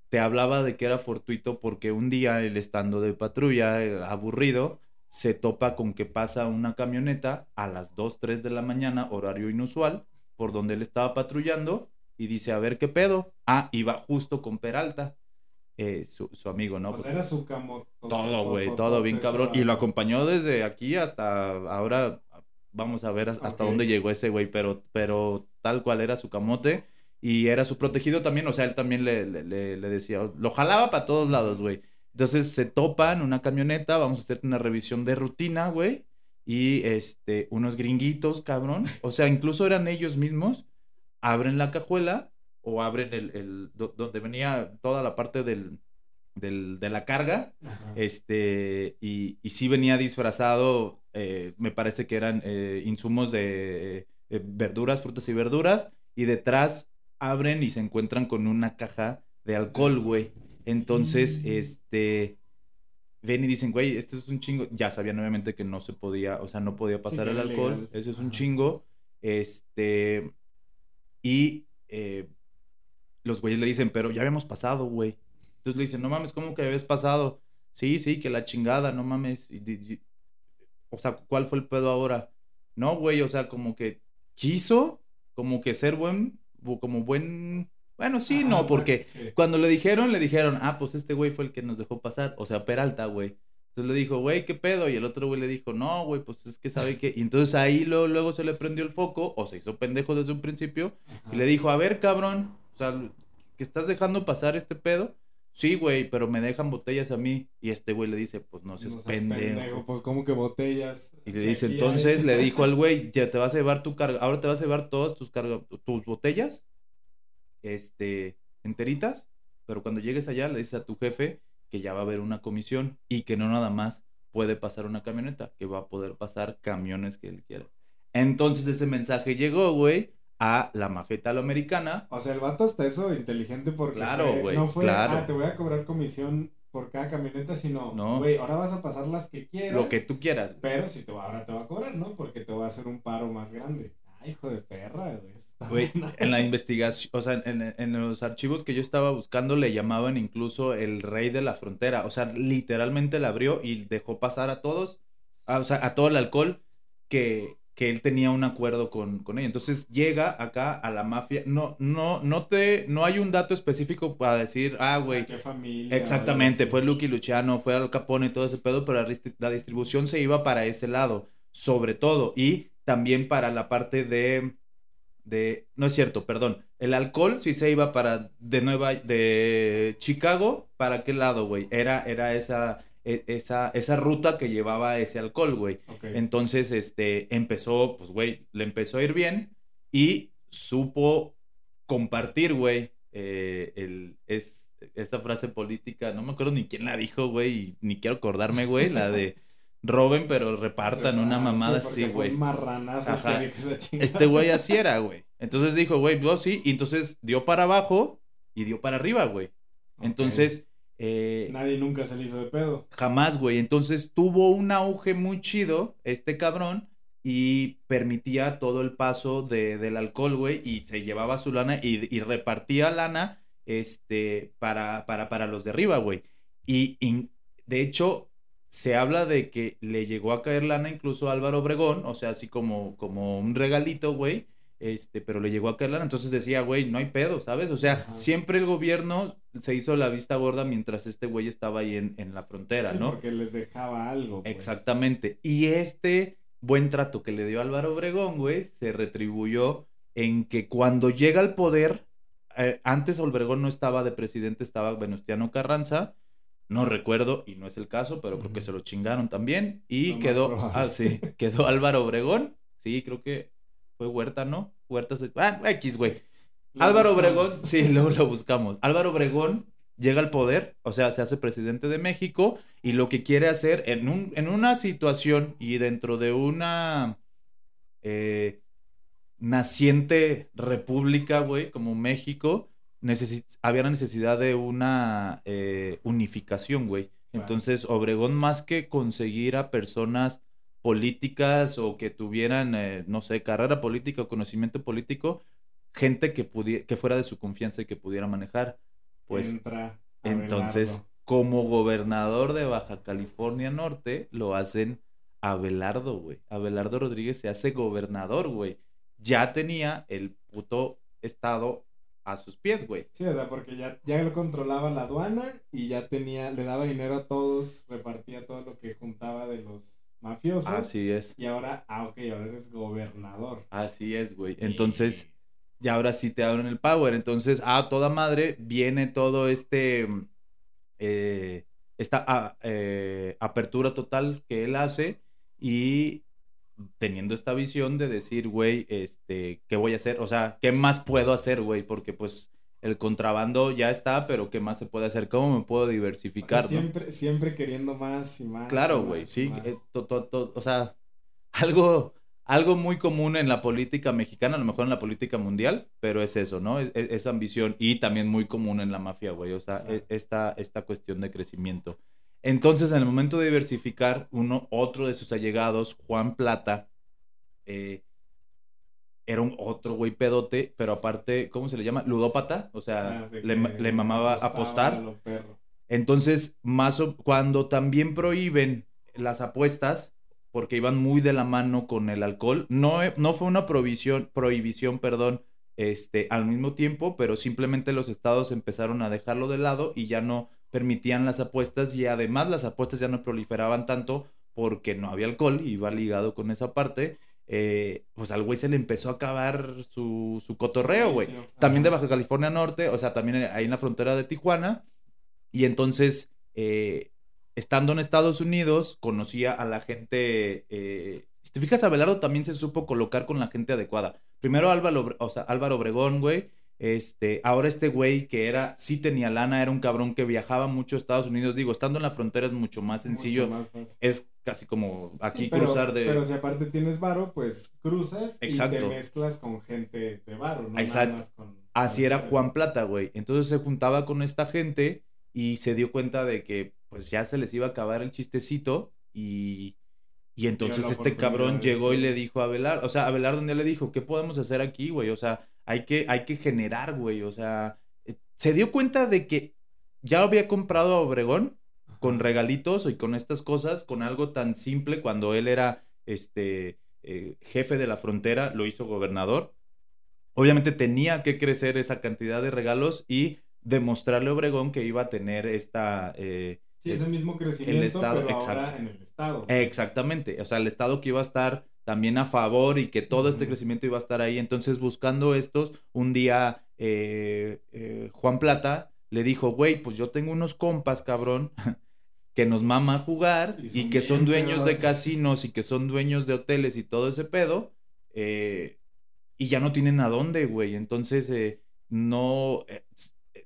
te hablaba de que era fortuito porque un día él estando de patrulla, eh, aburrido, se topa con que pasa una camioneta a las 2, 3 de la mañana, horario inusual, por donde él estaba patrullando y dice, a ver qué pedo. Ah, iba justo con Peralta, eh, su, su amigo, ¿no? Sea, era su camo. Todo, güey, todo bien cabrón. Y lo acompañó desde aquí hasta ahora. Vamos a ver hasta dónde llegó ese güey, pero, pero tal cual era su camote. Y era su protegido también, o sea, él también le, le, le- le decía, lo jalaba para todos lados, güey. Entonces se topan una camioneta, vamos a hacer una revisión de rutina, güey. Y este, unos gringuitos, cabrón. O sea, incluso eran ellos mismos. Abren la cajuela o abren el, el do- donde venía toda la parte del, del, de la carga. Ajá. Este, y, y sí venía disfrazado, eh, me parece que eran eh, insumos de eh, verduras, frutas y verduras, y detrás abren y se encuentran con una caja de alcohol, güey. Entonces, Mm. este, ven y dicen, güey, esto es un chingo. Ya sabían obviamente que no se podía, o sea, no podía pasar el alcohol, eso es un chingo. Este, y eh, los güeyes le dicen, pero ya habíamos pasado, güey. Entonces le dicen, no mames, ¿cómo que habías pasado? Sí, sí, que la chingada, no mames. Y o sea, ¿cuál fue el pedo ahora? No, güey, o sea, como que quiso, como que ser buen, bu- como buen... Bueno, sí, no, porque sí. cuando le dijeron, le dijeron, ah, pues este güey fue el que nos dejó pasar, o sea, Peralta, güey. Entonces le dijo, güey, ¿qué pedo? Y el otro güey le dijo, no, güey, pues es que sabe que... Y entonces ahí luego, luego se le prendió el foco, o se hizo pendejo desde un principio, Ajá. y le dijo, a ver, cabrón, o sea, ¿que estás dejando pasar este pedo? Sí, güey, pero me dejan botellas a mí. Y este güey le dice, pues no seas No seas pendejo. pues como que botellas. Y le Si dice, entonces hay- le dijo al güey, ya te vas a llevar tu carga, ahora te vas a llevar todas tus carga, tus botellas, este, enteritas, pero cuando llegues allá le dices a tu jefe que ya va a haber una comisión y que no nada más puede pasar una camioneta, que va a poder pasar camiones que él quiera. Entonces ese mensaje llegó, güey, a la mafia italoamericana. O sea, el vato hasta eso inteligente porque Claro, fue- güey, no fue, claro. ah, te voy a cobrar comisión por cada camioneta, sino, No. güey, ahora vas a pasar las que quieras. Lo que tú quieras. Pero si te va, ahora te va a cobrar, ¿no? Porque te va a hacer un paro más grande. Ay, hijo de perra, güey. está en la investigación, o sea, en, en los archivos que yo estaba buscando le llamaban incluso el rey de la frontera. O sea, literalmente la abrió y dejó pasar a todos, a- o sea, a todo el alcohol que, que él tenía un acuerdo con, con ella. Entonces llega acá a la mafia. No, no, no te, no hay un dato específico para decir, ah, güey, ¿Qué familia? Exactamente, fue. Lucky Luciano, fue Al Capone y todo ese pedo, pero la, distribución se iba para ese lado, sobre todo, y también para la parte de, de, no es cierto, perdón, el alcohol sí se iba para de Nueva, de Chicago, ¿para qué lado, güey? Era, era esa, esa, esa ruta que llevaba ese alcohol, güey. Entonces, este, empezó, pues, güey, le empezó a ir bien y supo compartir, güey, eh, el, es, esta frase política, no me acuerdo ni quién la dijo, güey, ni quiero acordarme, güey, la de roben pero repartan una Ah, mamada sí, así, güey. Este güey así era, güey. Entonces dijo, güey, yo sí, y entonces dio para abajo y dio para arriba, güey. Ok. Entonces, eh, Nadie nunca se le hizo de pedo. Jamás, güey. Entonces tuvo un auge muy chido este cabrón y permitía todo el paso de, del alcohol, güey, y se llevaba su lana y, y repartía lana este, para, para, para los de arriba, güey. Y, y, de hecho se habla de que le llegó a caer lana incluso a Álvaro Obregón, o sea, así como, como un regalito, güey. Este, pero le llegó a caer lana, entonces decía, güey, no hay pedo, ¿sabes? O sea, Ajá. siempre el gobierno se hizo la vista gorda mientras este güey estaba ahí en, en la frontera, Sí, ¿no? Porque les dejaba algo. pues. Exactamente. Y este buen trato que le dio Álvaro Obregón, güey, se retribuyó en que cuando llega al poder, eh, antes Obregón no estaba de presidente, estaba Venustiano Carranza, no recuerdo, y no es el caso, pero creo que se lo chingaron también, y quedó, ah, sí, quedó Álvaro Obregón, sí, creo que fue Huerta, ¿no? Huerta, se- ah, X, güey. Álvaro buscamos. Obregón, sí, luego lo buscamos. Álvaro Obregón llega al poder, o sea, se hace presidente de México y lo que quiere hacer en, un, en una situación y dentro de una eh, naciente república, güey, como México, necesi- había la necesidad de una eh, unificación, güey. Entonces, Obregón, más que conseguir a personas políticas o que tuvieran, eh, no sé, carrera política o conocimiento político, gente que, pudiera, que fuera de su confianza y que pudiera manejar. Pues Entra entonces, Abelardo. como gobernador de Baja California Norte, lo hacen Abelardo, güey. Abelardo Rodríguez se hace gobernador, güey. Ya tenía el puto estado a sus pies, güey. Sí, o sea, porque ya, ya lo controlaba la aduana y ya tenía, le daba dinero a todos, repartía todo lo que juntaba de los mafiosos. Así es. Y ahora, ah, ok, ahora eres gobernador. Así es, güey. Entonces, y ahora sí te abren el power. Entonces, a toda madre viene todo este. eh, esta ah, eh, apertura total que él hace y teniendo esta visión de decir, güey, este, ¿qué voy a hacer? O sea, ¿qué más puedo hacer, güey? Porque pues el contrabando ya está, pero ¿qué más se puede hacer? ¿Cómo me puedo O sea, diversificar? no? siempre, siempre queriendo más y más. Claro, güey, sí, más. eh, to- to- to- o sea, algo, algo muy común en la política mexicana, a lo mejor en la política mundial, pero es eso, ¿no? Es, es- es ambición y también muy común en la mafia, güey, o sea, Claro. e- esta, esta cuestión de crecimiento. Entonces, en el momento de diversificar, uno, otro de sus allegados, Juan Plata, eh, era un otro güey pedote, pero aparte, ¿cómo se le llama? Ludópata, o sea, Ah, le, mamaba apostar. Entonces, más o- cuando también prohíben las apuestas, porque iban muy de la mano con el alcohol, no, no fue una prohibición, prohibición, perdón, este, al mismo tiempo, pero simplemente los estados empezaron a dejarlo de lado y ya no permitían las apuestas y además las apuestas ya no proliferaban tanto porque no había alcohol y iba ligado con esa parte. Eh, pues al güey se le empezó a acabar su, su cotorreo, güey. También de. Baja California Norte, o sea, también ahí en la frontera de Tijuana. Y entonces, eh, estando en Estados Unidos, conocía a la gente. eh, si te fijas, Abelardo también se supo colocar con la gente adecuada. Primero Álvaro, o sea, Álvaro Obregón, güey. Este, ahora este güey que era, sí tenía lana, era un cabrón que viajaba mucho a Estados Unidos. Digo, estando en la frontera es mucho más sencillo. Mucho más fácil. Es casi como aquí Sí, pero- cruzar de. Pero si aparte tienes varo, pues cruzas y te Exacto. mezclas con gente de varo, ¿no? Exacto. Nada más con- Así con era. Juan Plata, güey. Entonces se juntaba con esta gente y se dio cuenta de que pues ya se les iba a acabar el chistecito y, y entonces este cabrón llegó y este. le dijo a Abelardo, o sea, Abelardo un día le dijo, ¿qué podemos hacer aquí, güey? O sea, hay que, hay que generar, güey. O sea, eh, se dio cuenta de que ya había comprado a Obregón con regalitos y con estas cosas, con algo tan simple cuando él era este eh, jefe de la frontera, lo hizo gobernador. Obviamente tenía que crecer esa cantidad de regalos y demostrarle a Obregón que iba a tener esta... eh, Sí, ese mismo crecimiento, estado, pero ahora en el estado. Exactamente, o sea, el Estado que iba a estar también a favor y que todo este crecimiento iba a estar ahí. Entonces, buscando estos, un día eh, eh, Juan Plata le dijo, güey, pues yo tengo unos compas, cabrón, que nos mama jugar Y que son dueños de pedotes". casinos y que son dueños de hoteles y todo ese pedo, eh, y ya no tienen a dónde, güey. Entonces, eh, no,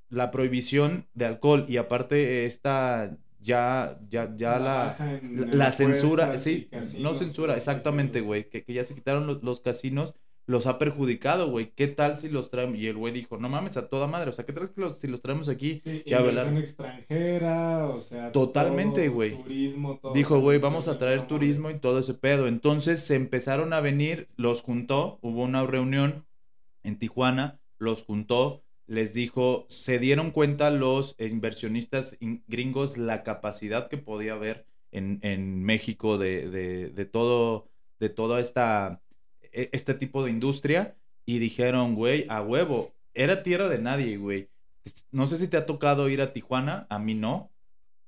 la prohibición de alcohol y aparte esta, ya, ya, ya la la, censura, sí, no censura, exactamente, güey, que, que ya se quitaron los, los casinos, los ha perjudicado, güey. ¿Qué tal si los traemos? Y el güey dijo, no mames, a toda madre, o sea, ¿qué tal si los traemos aquí? Sí, Ya, inversión extranjera, o sea, Totalmente, güey. Turismo, todo. Dijo, güey, vamos a traer turismo y todo ese pedo. Entonces se empezaron a venir, los juntó, hubo una reunión en Tijuana, los juntó, les dijo, se dieron cuenta los inversionistas in- gringos la capacidad que podía haber en, en México de, de, todo, de toda esta, e- este tipo de industria y dijeron, güey, a huevo, era tierra de nadie, güey. No sé si te ha tocado ir a Tijuana, a mí no,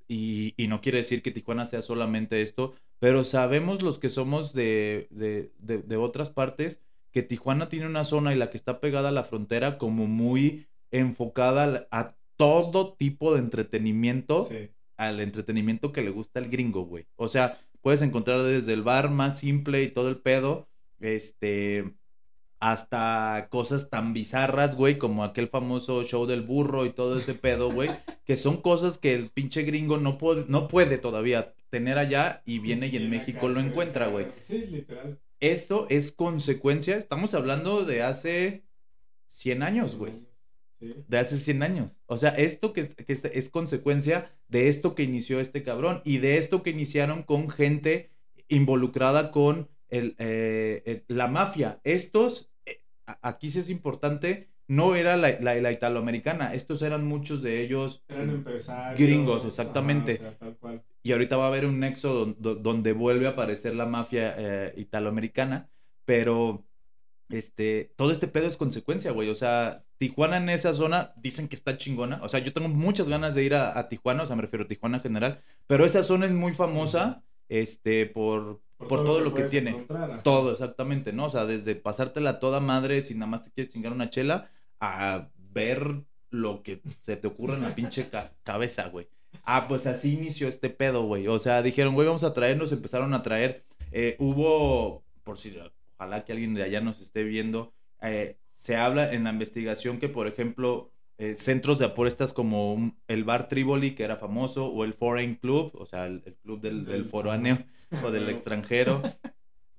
y, y no quiere decir que Tijuana sea solamente esto, pero sabemos los que somos de, de, de otras partes que Tijuana tiene una zona y la que está pegada a la frontera como muy enfocada a todo tipo de entretenimiento, Sí. al entretenimiento que le gusta al gringo, güey. O sea, puedes encontrar desde el bar más simple y todo el pedo, este, hasta cosas tan bizarras, güey, como aquel famoso show del burro y todo ese pedo, güey, que son cosas que el pinche gringo no puede, no puede todavía tener allá y viene y en México lo encuentra, güey. Sí, literal. Esto es consecuencia, estamos hablando de hace 100 años, güey. De hace 100 años. O sea, esto que, que es consecuencia de esto que inició este cabrón y de esto que iniciaron con gente involucrada con el, eh, la mafia. Estos, eh, aquí sí es importante, no era la, la, italoamericana, estos eran muchos de ellos eran empresarios, gringos, exactamente. Y ahorita va a haber un nexo donde, vuelve a aparecer la mafia eh, italoamericana, pero este, todo este pedo es consecuencia, güey. O sea, Tijuana en esa zona dicen que está chingona. O sea, yo tengo muchas ganas de ir a, Tijuana, o sea, me refiero a Tijuana en general, pero esa zona es muy famosa este, por, por, todo, lo que, tiene. Todo, exactamente, ¿no? O sea, desde pasártela toda madre si nada más te quieres chingar una chela, a ver lo que se te ocurre en la pinche cabeza, güey. Ah, pues así inició este pedo, güey. O sea, dijeron, güey, vamos a traernos, empezaron a traer. Eh, hubo, por si, ojalá que alguien de allá nos esté viendo, eh, se habla en la investigación que, por ejemplo, eh, centros de apuestas como el Bar Trivoli, que era famoso, o el Foreign Club, o sea, el, club del, del foráneo o del extranjero,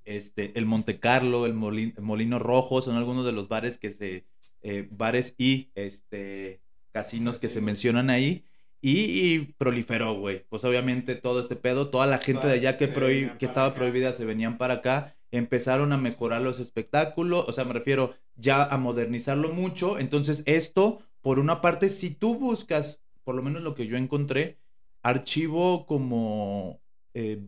este, el Monte Carlo, el Molino, Rojo, son algunos de los bares que se, eh, bares y este, casinos que se mencionan ahí. Y, proliferó, güey. Pues obviamente todo este pedo, toda la gente de allá que, que estaba prohibida se venían para acá empezaron a mejorar los espectáculos, o sea, me refiero ya a modernizarlo mucho. Entonces, esto por una parte, si tú buscas, por lo menos lo que yo encontré, archivo como eh,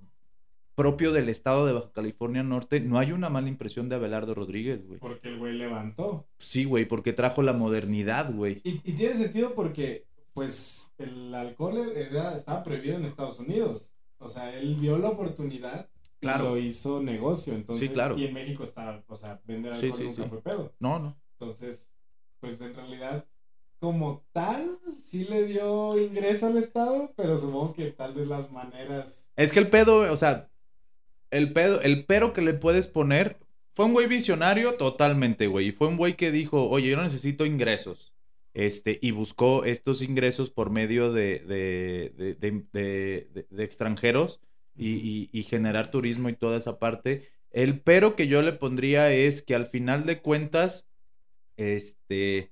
propio del estado de Baja California Norte, no hay una mala impresión de Abelardo Rodríguez, güey. Porque el güey levantó. Sí, güey, porque trajo la modernidad, güey. Y, tiene sentido porque, pues, el alcohol era, estaba prohibido en Estados Unidos. O sea, él vio la oportunidad Claro. lo hizo negocio. Entonces, sí, claro. Y en México está, o sea, vender alcohol nunca fue pedo. No, no. Entonces, pues en realidad como tal, sí le dio ingreso al Estado, pero supongo que tal vez las maneras. Es que el pedo, o sea, el pedo, el pero que le puedes poner, fue un güey visionario totalmente, güey. Y fue un güey que dijo, oye, yo necesito ingresos. Este, y buscó estos ingresos por medio de, de, de, de extranjeros y, y generar turismo y toda esa parte. El pero que yo le pondría es que al final de cuentas, este,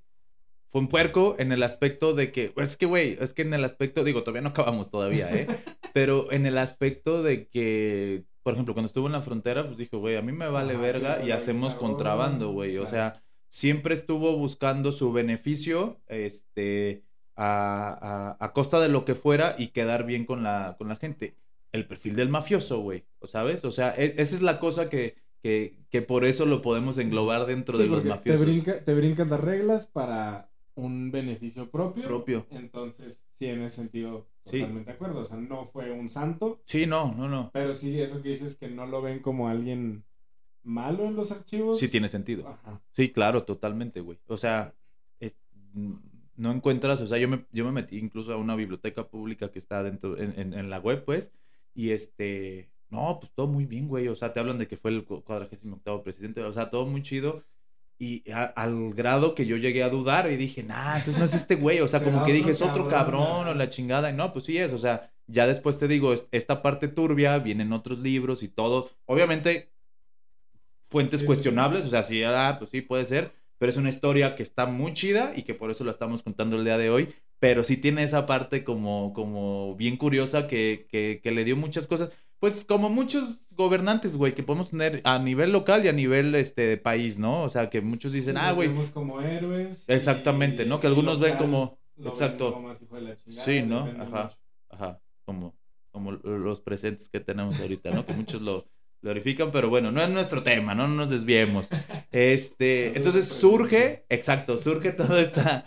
fue un puerco en el aspecto de que, es que, güey, es que en el aspecto, digo, todavía no acabamos todavía, ¿eh? Pero en el aspecto de que, por ejemplo, cuando estuvo en la frontera, pues dijo, güey, a mí me vale verga y hacemos contrabando, güey. O sea, siempre estuvo buscando su beneficio, este, a, a, a, costa de lo que fuera y quedar bien con la, con la gente. El perfil del mafioso, güey, ¿sabes? O sea, e, esa es la cosa que, que, que, por eso lo podemos englobar dentro de los mafiosos. Te, brinca, te brincas las reglas para un beneficio propio. Propio. Entonces, sí, en ese sentido, totalmente de acuerdo. O sea, no fue un santo. Sí, no, no, no. Pero sí, eso que dices que no lo ven como alguien malo en los archivos. Sí, tiene sentido. Sí, claro, totalmente, güey. O sea, no encuentras, o sea, yo me, yo me metí incluso a una biblioteca pública que está dentro, en, en la web, pues, y este, no, pues todo muy bien, güey. O sea, te hablan de que fue el cuadragésimo octavo presidente, o sea, todo muy chido. Y al grado que yo llegué a dudar y dije, nah, entonces no es este güey. O sea, como que dije, es otro cabrón, o la chingada. Y no, pues sí es. O sea, ya después te digo, esta parte turbia, vienen otros libros y todo. Obviamente, fuentes cuestionables. O sea, sí, ah, pues sí, puede ser. Pero es una historia que está muy chida y que por eso la estamos contando el día de hoy. Pero sí tiene esa parte como, como bien curiosa que, que, que le dio muchas cosas pues como muchos gobernantes, güey, que podemos tener a nivel local y a nivel este de país, ¿no? O sea, que muchos dicen, ah, güey. como héroes. Exactamente, ¿no? Que algunos ven como. Exacto. sí, ¿no? Ajá. Ajá. Como, como los presentes que tenemos ahorita, ¿no? Que muchos lo glorifican, pero bueno, no es nuestro tema, no, nos desviemos. Este, entonces surge, exacto, surge todo esta,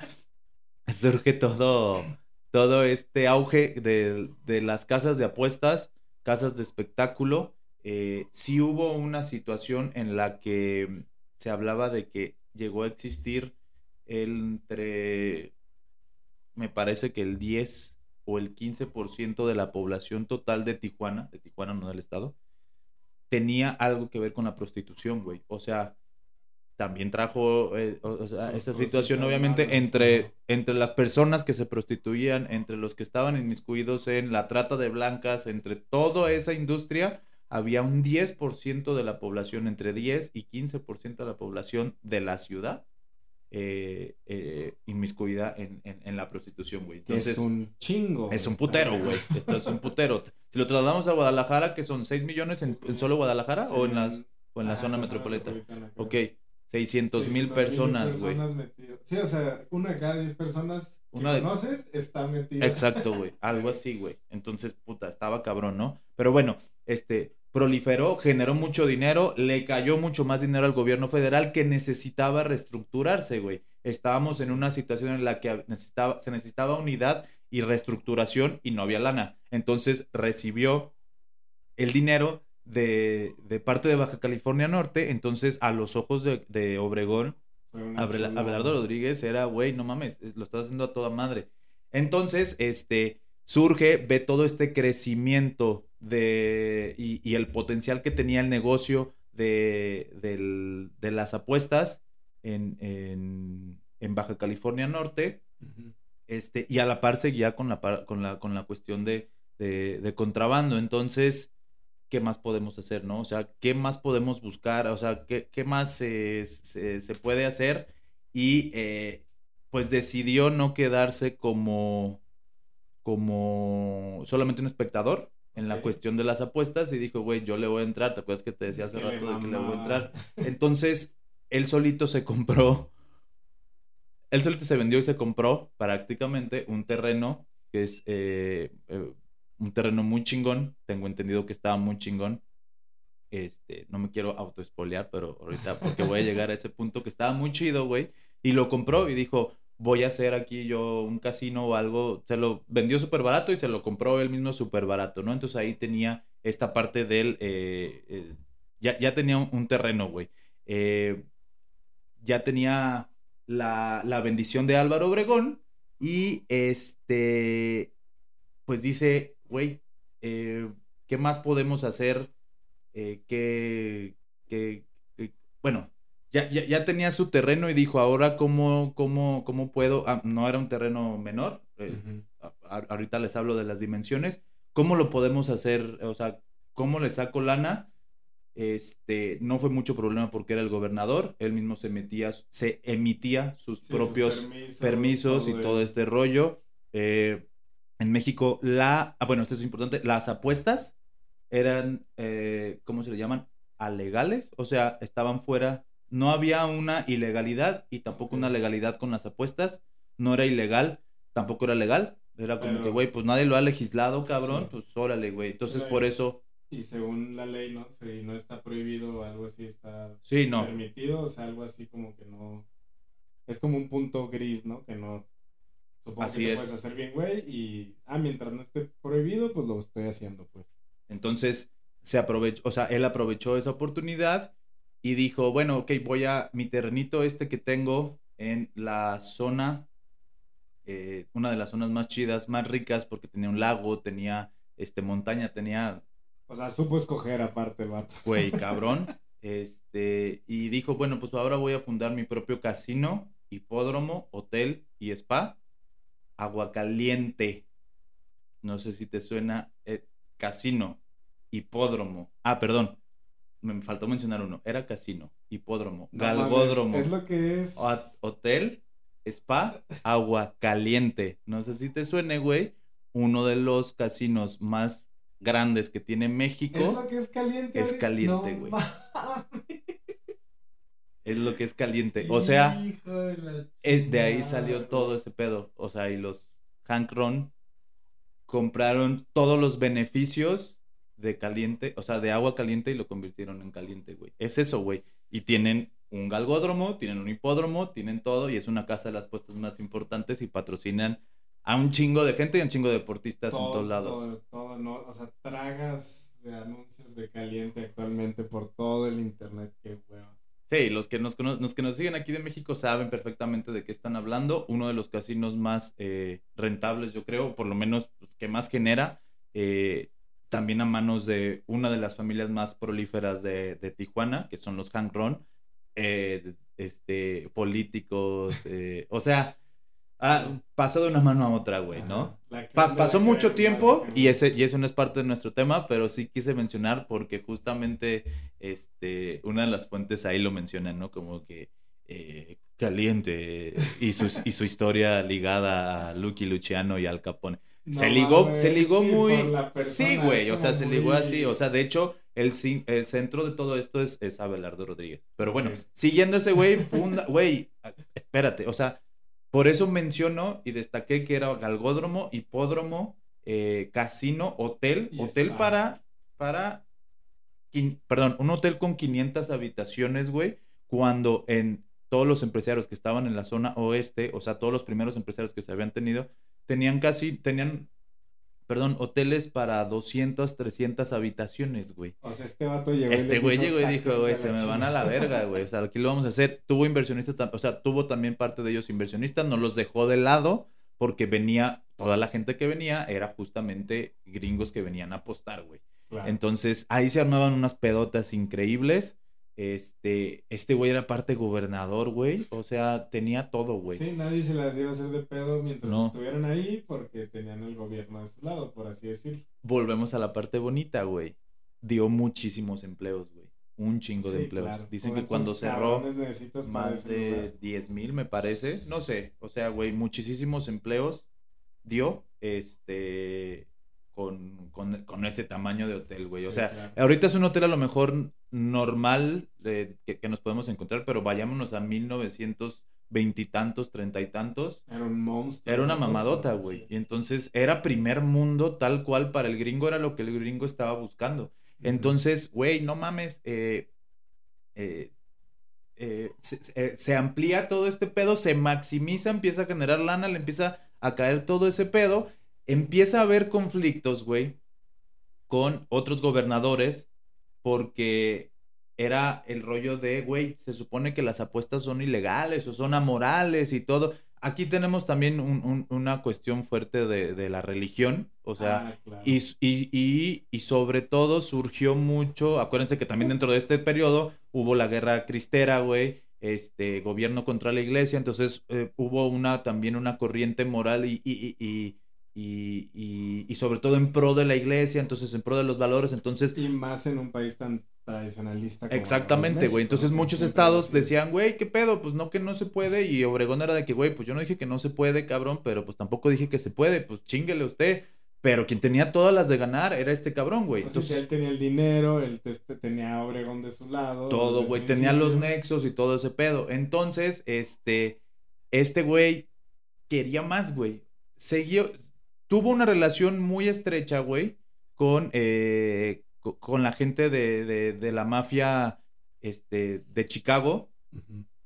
surge todo, todo este auge de, de las casas de apuestas casas de espectáculo, eh, sí hubo una situación en la que se hablaba de que llegó a existir entre, me parece que el 10 o el 15% de la población total de Tijuana, de Tijuana no del estado, tenía algo que ver con la prostitución, güey. O sea, también trajo eh, esta situación obviamente entre, entre las personas que se prostituían, entre los que estaban inmiscuidos en la trata de blancas, entre toda esa industria, había un 10% de la población, entre 10 y 15% de la población de la ciudad eh, eh, inmiscuida en, en, la prostitución, güey. es un chingo. Es un putero, güey. Esto es un putero. Si lo trasladamos a Guadalajara, que son 6 millones en, solo Guadalajara o en, las, o en la zona metropolitana. ok. 600 mil personas, güey. Sí, o sea, una de cada 10 personas que conoces está metida. Exacto, güey. Algo así, güey. Entonces, puta, estaba cabrón, ¿no? Pero bueno, este, proliferó, generó mucho dinero, le cayó mucho más dinero al gobierno federal que necesitaba reestructurarse, güey. Estábamos en una situación en la que necesitaba, se necesitaba unidad y reestructuración y no había lana. Entonces recibió el dinero de, de, parte de Baja California Norte, entonces a los ojos de, de Obregón, Abelardo Rodríguez era, güey, no mames, lo estás haciendo a toda madre. Entonces, este, surge, ve todo este crecimiento de, y, y el potencial que tenía el negocio de, del, de las apuestas en, en, en, Baja California Norte, este, y a la par seguía con la, con la, con la cuestión de, de, de contrabando. Entonces, qué más podemos hacer, ¿no? O sea, qué más podemos buscar, o sea, qué, qué más se, se, puede hacer. Y eh, pues decidió no quedarse como, como solamente un espectador en la cuestión de las apuestas y dijo, güey, yo le voy a entrar, ¿te acuerdas que te decía hace rato de que le voy a entrar? Entonces, él solito se compró, él solito se vendió y se compró prácticamente un terreno que es eh, eh, un terreno muy chingón. Tengo entendido que estaba muy chingón. Este, no me quiero autoespolear, pero ahorita, porque voy a llegar a ese punto que estaba muy chido, güey. Y lo compró y dijo, voy a hacer aquí yo un casino o algo. Se lo vendió súper barato y se lo compró él mismo súper barato, ¿no? Entonces ahí tenía esta parte del... Eh, eh, ya, ya, tenía un, terreno, güey. Eh, ya tenía la, la bendición de Álvaro Obregón y este, pues dice, güey, eh, ¿qué más podemos hacer? Eh, que, bueno, ya, ya, tenía su terreno y dijo, ahora cómo, cómo, cómo puedo, ah, no era un terreno menor, eh, ahorita les hablo de las dimensiones, ¿cómo lo podemos hacer? O sea, ¿cómo le saco lana? Este, no fue mucho problema porque era el gobernador, él mismo se metía, se emitía sus propios permisos, y todo este rollo. Eh, en México la, ah, bueno, esto es importante, las apuestas eran, eh, ¿cómo se le llaman? Alegales, o sea, estaban fuera, no había una ilegalidad y tampoco una legalidad con las apuestas, no era ilegal, tampoco era legal, era como que, güey, pues nadie lo ha legislado, cabrón, pues órale, güey, entonces por eso... Y según la ley, ¿no? Si no está prohibido o algo así está sí, no. permitido, o sea, algo así como que no... Es como un punto gris, ¿no? Que no Supongo Así que puedes hacer bien, güey, y, ah, mientras no esté prohibido, pues lo estoy haciendo, pues. Entonces, se aprovechó, o sea, él aprovechó esa oportunidad y dijo, bueno, ok, voy a mi terrenito este que tengo en la zona, eh, una de las zonas más chidas, más ricas, porque tenía un lago, tenía, este, montaña, tenía... O sea, supo escoger aparte el vato. Güey, cabrón. este, y dijo, bueno, pues ahora voy a fundar mi propio casino, hipódromo, hotel y spa Aguacaliente. No sé si te suena. Eh, casino, hipódromo. Ah, perdón. Me faltó mencionar uno. Era casino, hipódromo, galgódromo. es lo que es. Hotel, spa, agua caliente. No sé si te suene, güey. Uno de los casinos más grandes que tiene México. Es lo que es caliente. Es caliente, güey. Es lo que es caliente. O sea, de, eh, de, ahí salió todo ese pedo. O sea, y los Hank Ron compraron todos los beneficios de caliente, o sea, de agua caliente y lo convirtieron en caliente, güey. Es eso, güey. Y tienen un galgódromo, tienen un hipódromo, tienen todo y es una casa de las puestas más importantes y patrocinan a un chingo de gente y a un chingo de deportistas en todos lados. Todo, todo, no, o sea, tragas de anuncios de caliente actualmente por todo el internet, qué hueva. Sí, los que nos, los que nos siguen aquí de México saben perfectamente de qué están hablando. Uno de los casinos más eh, rentables, yo creo, por lo menos pues, que más genera, eh, también a manos de una de las familias más prolíferas de, Tijuana, que son los Hank Ron, eh, este, políticos, o sea, Ah, pasó de una mano a otra, güey, ¿no? pasó mucho tiempo y ese y eso no es parte de nuestro tema, pero sí quise mencionar porque justamente este una de las fuentes ahí lo mencionan, ¿no? Como que eh, caliente y su, y su historia ligada a Lucky Luciano y Al Capone. se ligó, se ligó muy... Sí, güey, o sea, se ligó así, o sea, de hecho, el, el centro de todo esto es, es Abelardo Rodríguez. Pero bueno, siguiendo ese güey, funda, güey, espérate, o sea, por eso menciono y destaqué que era galgódromo, hipódromo, eh, casino, hotel, hotel para, para, perdón, un hotel con 500 habitaciones, güey, cuando en todos los empresarios que estaban en la zona oeste, o sea, todos los primeros empresarios que se habían tenido, tenían casi, tenían, perdón, hoteles para 200, 300 habitaciones, güey. O sea, este vato llegó. Este güey llegó y dijo, güey, se me van a la verga, güey. O sea, aquí lo vamos a hacer. Tuvo inversionistas, o sea, tuvo también parte de ellos inversionistas, no los dejó de lado porque venía, toda la gente que venía era justamente gringos que venían a apostar, güey. Entonces, ahí se armaban unas pedotas increíbles. Este, este güey era parte gobernador, güey. O sea, tenía todo, güey. Sí, nadie se las iba a hacer de pedo mientras estuvieran ahí porque tenían el gobierno de su lado, por así decirlo. Volvemos a la parte bonita, güey. Dio muchísimos empleos, güey. Un chingo de empleos. Dicen que cuando cerró más de 10 mil, me parece. No sé. O sea, güey, muchísimos empleos dio. Este con, ese tamaño de hotel, güey. o sea, ahorita es un hotel a lo mejor normal que, nos podemos encontrar, pero vayámonos a 1920 y tantos, treinta y tantos. Era un monstruo. Era una mamadota, güey. Y entonces era primer mundo tal cual para el gringo era lo que el gringo estaba buscando. Entonces, güey, no mames, eh, eh, eh, se, se, amplía todo este pedo, se maximiza, empieza a generar lana, le empieza a caer todo ese pedo empieza a haber conflictos, güey, con otros gobernadores porque era el rollo de, güey, se supone que las apuestas son ilegales o son amorales y todo. Aquí tenemos también una cuestión fuerte de, la religión, o sea, ah, y, y, y, sobre todo surgió mucho, acuérdense que también dentro de este periodo hubo la guerra cristera, güey, este, gobierno contra la iglesia, entonces eh, hubo una, también una corriente moral y, y, y, sobre todo en pro de la iglesia, entonces en pro de los valores, entonces... Y más en un país tan tradicionalista. Como exactamente, güey. Entonces muchos estados decían, güey, ¿qué pedo? Pues no que no se puede. Y Obregón era de que, güey, pues yo no dije que no se puede, cabrón, pero pues tampoco dije que se puede, pues chinguele usted. Pero quien tenía todas las de ganar era este cabrón, güey. Entonces, él tenía el dinero, él tenía a Obregón de su lado. Todo, güey, tenía los nexos y todo ese pedo. Entonces, este, este güey quería más, güey. Siguió, tuvo una relación muy estrecha, güey, con, eh, con la gente de, la mafia este, de Chicago.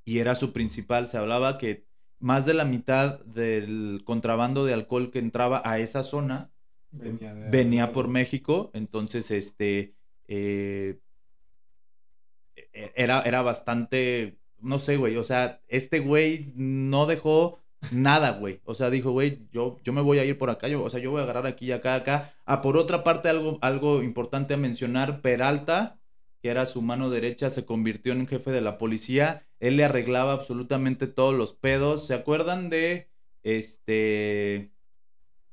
Y era su principal. Se hablaba que más de la mitad del contrabando de alcohol que entraba a esa zona venía, por México. Entonces, este. Eh, e, era, era bastante. No sé, güey. O sea, este güey no dejó Nada, güey. O sea, dijo, güey, yo, yo me voy a ir por acá, yo, o sea, yo voy a agarrar aquí y acá, acá. Ah, por otra parte, algo, algo importante a mencionar, Peralta, que era su mano derecha, se convirtió en jefe de la policía. Él le arreglaba absolutamente todos los pedos. ¿Se acuerdan de este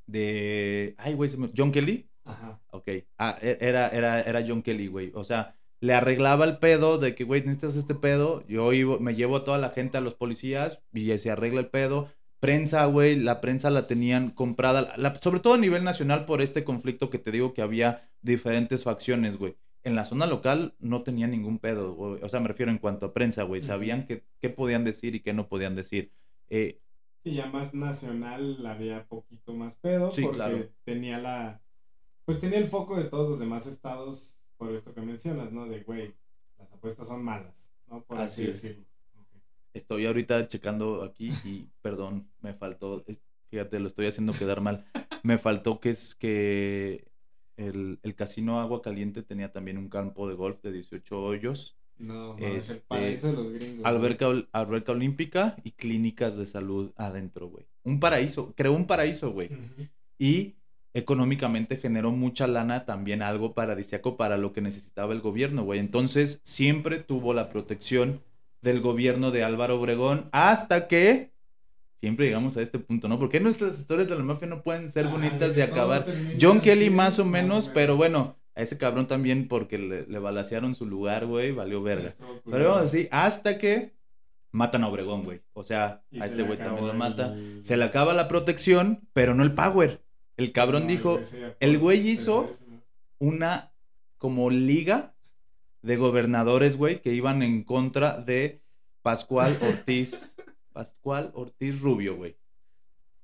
de ay, güey, John Kelly? Ajá. Ok. Ah, e, era era era John Kelly, güey. O sea, le arreglaba el pedo de que, güey, necesitas este pedo. Yo iba, me llevo a toda la gente a los policías y se arregla el pedo prensa, güey, la prensa la tenían comprada, sobre todo a nivel nacional por este conflicto que te digo que había diferentes facciones, güey. En la zona local no tenía ningún pedo, o sea, me refiero en cuanto a prensa, güey. Sabían qué podían decir y qué no podían decir. Eh, y ya más nacional había poquito más pedo porque tenía la, pues tenía el foco de todos los demás estados por esto que mencionas, ¿no? De, güey, las apuestas son malas, ¿no? Por así decirlo. Estoy ahorita checando aquí y perdón, me faltó, fíjate, lo estoy haciendo quedar mal. Me faltó que es que el, casino Agua Caliente tenía también un campo de golf de 18 hoyos. No, es el este, paraíso de los gringos. Alberca, alberca olímpica y clínicas de salud adentro, güey. Un paraíso, creó un paraíso, güey. Y económicamente generó mucha lana, también algo paradisiaco para lo que necesitaba el gobierno, güey. Entonces siempre tuvo la protección del gobierno de Álvaro Obregón hasta que siempre llegamos a este punto, ¿no? Porque nuestras historias de la mafia no pueden ser bonitas de acabar. John Kelly más o menos, pero bueno, a ese cabrón también porque le, le balacearon su lugar, güey, valió verga. Pero vamos a decir, hasta que matan a Obregón, güey. O sea, a este güey también lo mata. Se le acaba la protección, pero no el power. El cabrón dijo, el güey hizo una como liga de gobernadores, güey, que iban en contra de Pascual Ortiz, Pascual Ortiz Rubio, güey.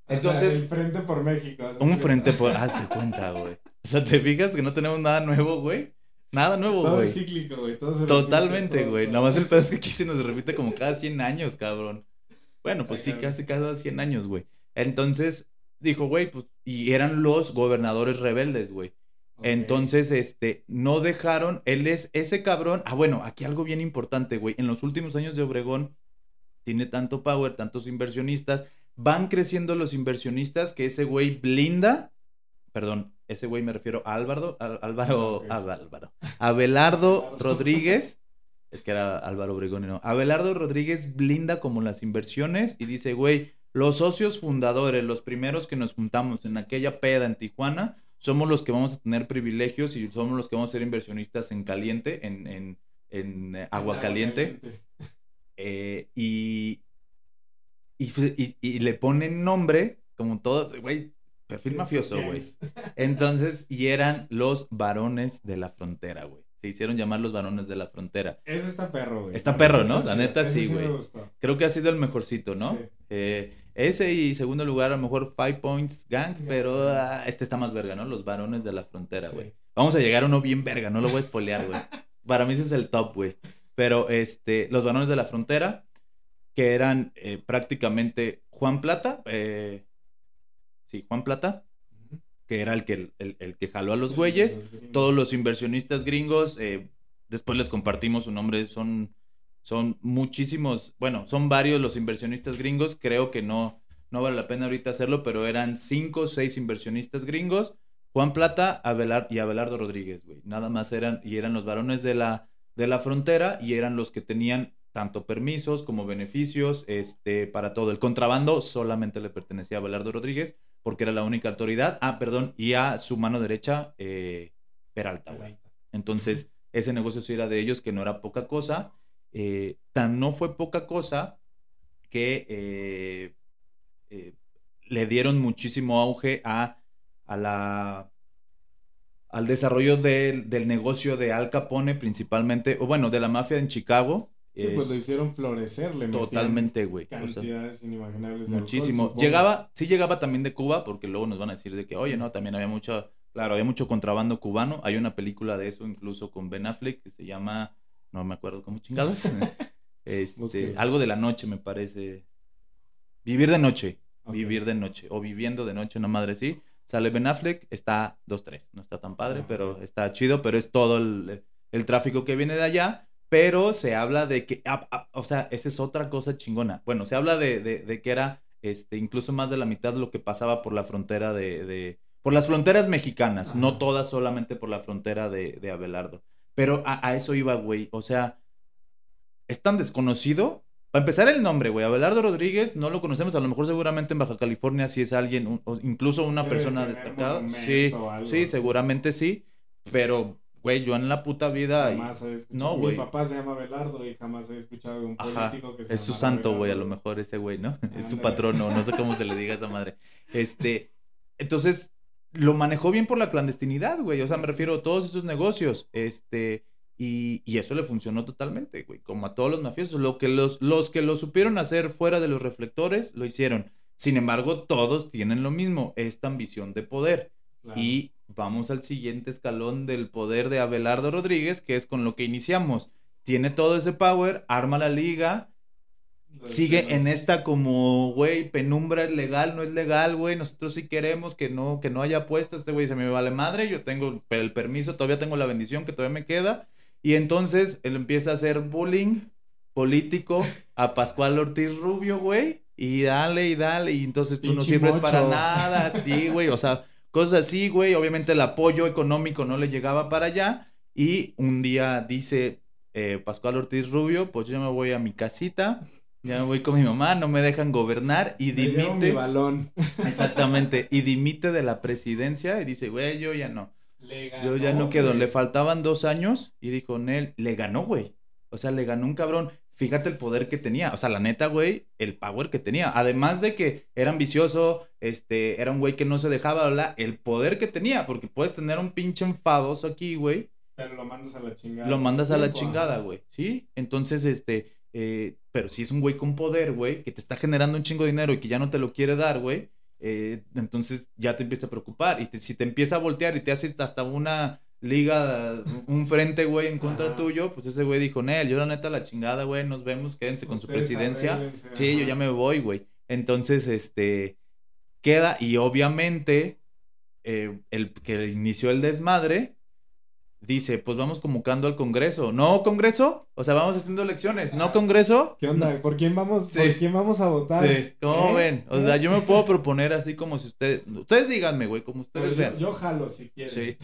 Entonces, el frente por México. Un frente por, hace cuenta, güey. O sea, ¿te fijas que no tenemos nada nuevo, güey? Nada nuevo, güey. Todo es cíclico, güey. Totalmente, güey. Nada más el pedo es que aquí se nos repite como cada 100 años, cabrón. Bueno, pues sí, casi cada 100 años, güey. Entonces, dijo, güey, pues, y eran los gobernadores rebeldes, güey. Entonces, este, no dejaron, él es ese cabrón. Ah, bueno, aquí algo bien importante, güey. En los últimos años de Obregón, tiene tanto power, tantos inversionistas. Van creciendo los inversionistas que ese güey blinda. Perdón, ese güey me refiero a Álvaro, Álvaro, ah, Álvaro, Abelardo Rodríguez. Es que era Álvaro Obregón y no. Abelardo Rodríguez blinda como las inversiones y dice, güey, los socios fundadores, los primeros que nos juntamos en aquella peda en Tijuana, somos los que vamos a tener privilegios y somos los que vamos a ser inversionistas en caliente, en, en, en eh, agua caliente. Eh, y, y, y, le ponen nombre, como todo, güey, perfil mafioso, güey. Entonces, y eran los varones de la frontera, güey. Se hicieron llamar los varones de la frontera. Ese está perro, güey. Está perro, ¿no? La neta sí, güey. Creo que ha sido el mejorcito, ¿no? Eh, ese y segundo lugar, a lo mejor Five Points Gang, pero ah, este está más verga, ¿no? Los varones de la frontera, güey. Vamos a llegar a uno bien verga, no lo voy a spoilear, güey. Para mí ese es el top, güey. Pero este, los varones de la frontera, que eran eh, prácticamente Juan Plata, eh, sí, Juan Plata, que era el que, el, que jaló a los güeyes. Todos los inversionistas gringos, eh, después les compartimos su nombre, son son muchísimos, bueno, son varios los inversionistas gringos, creo que no, no vale la pena ahorita hacerlo, pero eran cinco o seis inversionistas gringos, Juan Plata Abelar, y Abelardo Rodríguez, güey, nada más eran, y eran los varones de la, de la frontera y eran los que tenían tanto permisos como beneficios este, para todo. El contrabando solamente le pertenecía a Abelardo Rodríguez porque era la única autoridad. Ah, perdón, y a su mano derecha, eh, Peralta, güey. Entonces, ese negocio sí era de ellos, que no era poca cosa. Eh, tan no fue poca cosa que eh, eh, le dieron muchísimo auge a, a la al desarrollo del negocio de Al Capone principalmente, o bueno, de la mafia en Chicago. Sí, pues lo hicieron florecer, Totalmente, güey. Cantidades inimaginables Muchísimo. llegaba, sí llegaba también de Cuba, porque luego nos van a decir de que, oye, no, también había mucho, claro, había mucho contrabando cubano. Hay una película de eso incluso con Ben Affleck que se llama no me acuerdo cómo chingados. este, algo de la noche me parece. Vivir de noche. Vivir de noche. O viviendo de noche, una madre así. Sale Ben Affleck, está 2-3. No está tan padre, pero está chido, pero es todo el, tráfico que viene de allá. Pero se habla de que, ah, ah, o sea, esa es otra cosa chingona. Bueno, se habla de, de, que era este, incluso más de la mitad lo que pasaba por la frontera de, de por las fronteras mexicanas, no todas solamente por la frontera de, de Abelardo. Pero a, eso iba, güey. O sea, es tan desconocido. Para empezar el nombre, güey. Abelardo Rodríguez, no lo conocemos. A lo mejor seguramente en Baja California sí es alguien, o incluso una persona destacada. Sí, sí, seguramente sí. Pero, güey, yo en la puta vida. Jamás he escuchado. No, güey. Mi papá se llama Abelardo y jamás he escuchado de un político que se Es su santo, güey, a lo mejor ese güey, ¿no? es su patrono, no sé cómo se le diga a esa madre. Este. Entonces, lo manejó bien por la clandestinidad, güey. O sea, me refiero a todos esos negocios. Este, y, y, eso le funcionó totalmente, güey. Como a todos los mafiosos. Lo que los, los que lo supieron hacer fuera de los reflectores, lo hicieron. Sin embargo, todos tienen lo mismo, esta ambición de poder. Y vamos al siguiente escalón del poder de Abelardo Rodríguez, que es con lo que iniciamos. Tiene todo ese power, arma la liga, sigue en esta como, güey, penumbra es legal, no es legal, güey, nosotros sí queremos que no, que no haya apuestas, este güey se me vale madre, yo tengo el permiso, todavía tengo la bendición que todavía me queda, y entonces él empieza a hacer bullying político a Pascual Ortiz Rubio, güey, y dale y dale, y entonces tú no sirves para nada, sí, güey, o sea, cosas así, güey, obviamente el apoyo económico no le llegaba para allá, y un día dice eh, Pascual Ortiz Rubio, pues yo me voy a mi casita, ya me voy con mi mamá, no me dejan gobernar y dimite. Mi balón. Exactamente. Y dimite de la presidencia y dice, güey, yo ya no. yo ya no quedo. Le faltaban dos años y dijo, Nel, le ganó, güey. O sea, le ganó un cabrón. fíjate el poder que tenía. O sea, la neta, güey, el power que tenía. Además de que era ambicioso, este, era un güey que no se dejaba hablar, el poder que tenía, porque puedes tener un pinche enfadoso aquí, güey. Pero lo mandas a la chingada. Lo mandas a la chingada, güey. Sí. Entonces, este, eh, pero si es un güey con poder, güey, que te está generando un chingo de dinero y que ya no te lo quiere dar, güey, eh, entonces ya te empieza a preocupar. Y si te empieza a voltear y te haces hasta una liga, un frente, güey, en contra tuyo, pues ese güey dijo, Nel, yo la neta la chingada, güey, nos vemos, quédense con su presidencia. sí, yo ya me voy, güey. Entonces, este, queda, y obviamente, eh, el que inició el desmadre, dice, pues vamos convocando al Congreso. ¿No, Congreso? O sea, vamos haciendo elecciones. ¿No, Congreso? ¿Qué onda? ¿Por quién vamos, ¿por quién vamos a votar? Sí. ¿Cómo ¿Eh? ven? O sea, yo me puedo proponer así como si ustedes... Ustedes díganme, güey, como ustedes pues vean. Yo, jalo si quieren. Sí.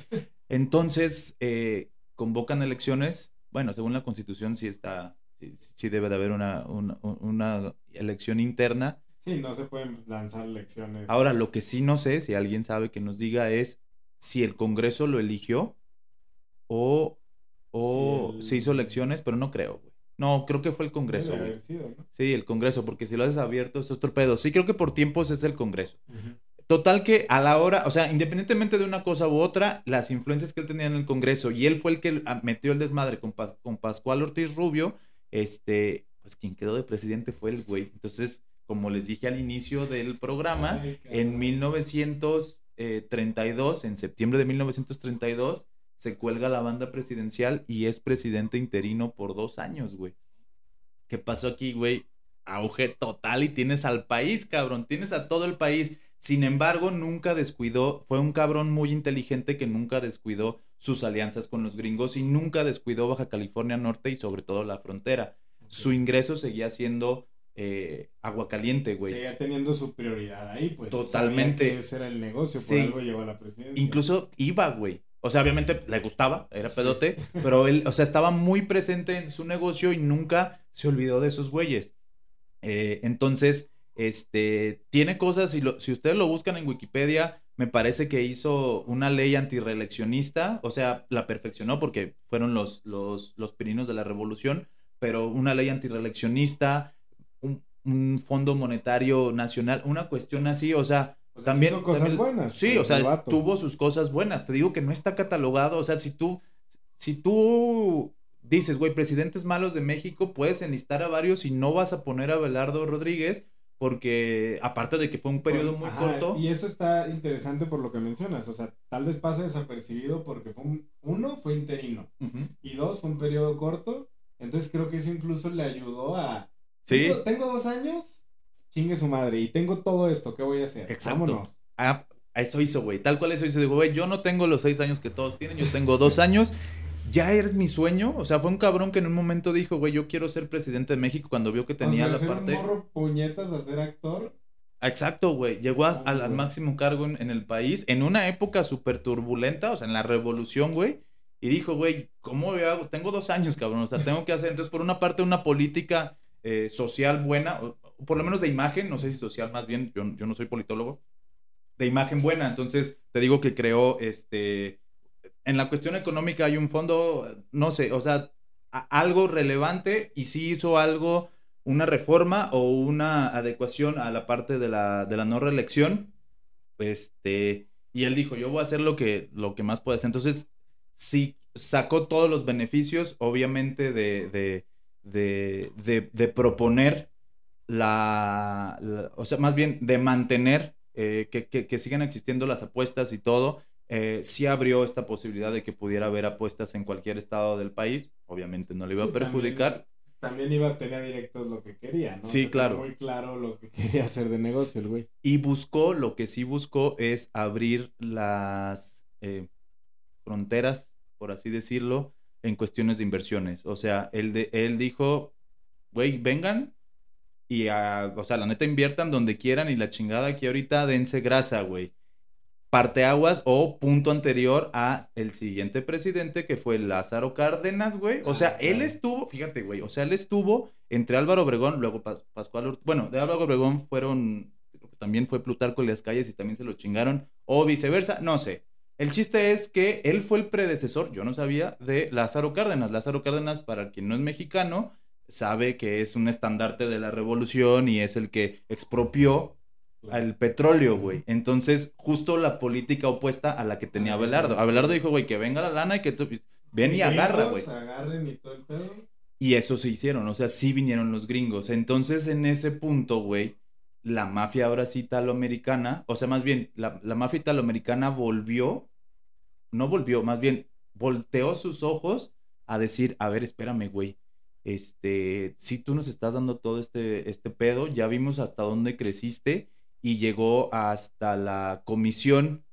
Entonces, eh, convocan elecciones. Bueno, según la Constitución sí está... Sí, debe de haber una, una, una elección interna. Sí, no se pueden lanzar elecciones. Ahora, lo que sí no sé, si alguien sabe que nos diga es si el Congreso lo eligió o, o se hizo elecciones, pero no creo, güey. No, creo que fue el Congreso, güey. Sí, el Congreso, porque si lo haces abierto es otro pedo. Sí, creo que por tiempos es el Congreso. Total que a la hora, o sea, independientemente de una cosa u otra, las influencias que él tenía en el Congreso y él fue el que ah, metió el desmadre con, con Pascual Ortiz Rubio, este, pues quien quedó de presidente fue el güey. Entonces, como les dije al inicio del programa, en 1932, en septiembre de 1932, se cuelga la banda presidencial y es presidente interino por dos años, güey. ¿Qué pasó aquí, güey? Auge total y tienes al país, cabrón. Tienes a todo el país. Sin embargo, nunca descuidó, fue un cabrón muy inteligente que nunca descuidó sus alianzas con los gringos y nunca descuidó Baja California Norte y sobre todo la frontera. Su ingreso seguía siendo eh, agua caliente, güey. Seguía teniendo su prioridad ahí, pues. Totalmente. ese era el negocio, por algo llegó a la presidencia. Incluso iba, güey. O sea, obviamente le gustaba, era pedote, pero él, o sea, estaba muy presente en su negocio y nunca se olvidó de esos güeyes. Eh, entonces, este, tiene cosas, si ustedes lo buscan en Wikipedia, me parece que hizo una ley antireeleccionista, o sea, la perfeccionó porque fueron los, los, los pirinos de la revolución, pero una ley antireeleccionista, un, un fondo monetario nacional, una cuestión así, o sea, también, cosas buenas. Sí, o sea, tuvo sus cosas buenas. Te digo que no está catalogado. O sea, si tú, si tú dices, güey, presidentes malos de México, puedes enlistar a varios y no vas a poner a Belardo Rodríguez porque aparte de que fue un periodo muy corto. Y eso está interesante por lo que mencionas, o sea, tal vez pase desapercibido porque fue un, uno fue interino y dos fue un periodo corto, entonces creo que eso incluso le ayudó a... Sí. tengo dos años, chingue su madre, y tengo todo esto, ¿qué voy a hacer? Exacto. Ah, eso hizo, güey. Tal cual eso hizo. Digo, güey, yo no tengo los seis años que todos tienen, yo tengo dos años. Ya eres mi sueño. O sea, fue un cabrón que en un momento dijo, güey, yo quiero ser presidente de México cuando vio que tenía la parte. Un morro puñetas a ser actor. Exacto, güey. Llegó al, máximo cargo en, el país en una época súper turbulenta, o sea, en la revolución, güey. Y dijo, güey, ¿cómo hago? Tengo dos años, cabrón. O sea, tengo que hacer. Entonces, por una parte, una política eh, social buena por lo menos de imagen, no sé si social más bien, yo, yo no soy politólogo, de imagen buena. Entonces, te digo que creó, este, en la cuestión económica hay un fondo, no sé, o sea, algo relevante y sí hizo algo, una reforma o una adecuación a la parte de la, de la no reelección. Este, y él dijo, yo voy a hacer lo que, lo que más pueda hacer. Entonces, sí sacó todos los beneficios, obviamente, de, de, de, de proponer la, o sea, más bien de mantener eh, que, que, sigan existiendo las apuestas y todo, eh, sí abrió esta posibilidad de que pudiera haber apuestas en cualquier estado del país. Obviamente no le iba a perjudicar. También, iba a tener directos lo que quería, ¿no? Sí, claro. Muy claro lo que quería hacer de negocio el güey. Y buscó, lo que sí buscó es abrir las eh, fronteras, por así decirlo, en cuestiones de inversiones. O sea, él, de, él dijo, güey, vengan, y, a, o sea, la neta inviertan donde quieran y la chingada aquí ahorita dense grasa, güey. Parteaguas o punto anterior a el siguiente presidente que fue Lázaro Cárdenas, güey. O sea, ah, él estuvo, fíjate, güey, o sea, él estuvo entre Álvaro Obregón, luego Pascual, bueno, de Álvaro Obregón fueron, también fue Plutarco y las calles y también se lo chingaron, o viceversa, no sé. El chiste es que él fue el predecesor, yo no sabía, de Lázaro Cárdenas. Lázaro Cárdenas, para quien no es mexicano, sabe que es un estandarte de la revolución y es el que expropió al petróleo, güey. Entonces, justo la política opuesta a la que tenía Abelardo. Abelardo dijo, güey, que venga la lana y que tú ven y agarra, güey. y todo el pedo. Y eso se hicieron, o sea, sí vinieron los gringos. Entonces, en ese punto, güey, la mafia ahora sí italoamericana, o sea, más bien, la, la mafia italoamericana volvió, no volvió, más bien, volteó sus ojos a decir, a ver, espérame, güey. Este, si tú nos estás dando todo este, este pedo, ya vimos hasta dónde creciste y llegó hasta la comisión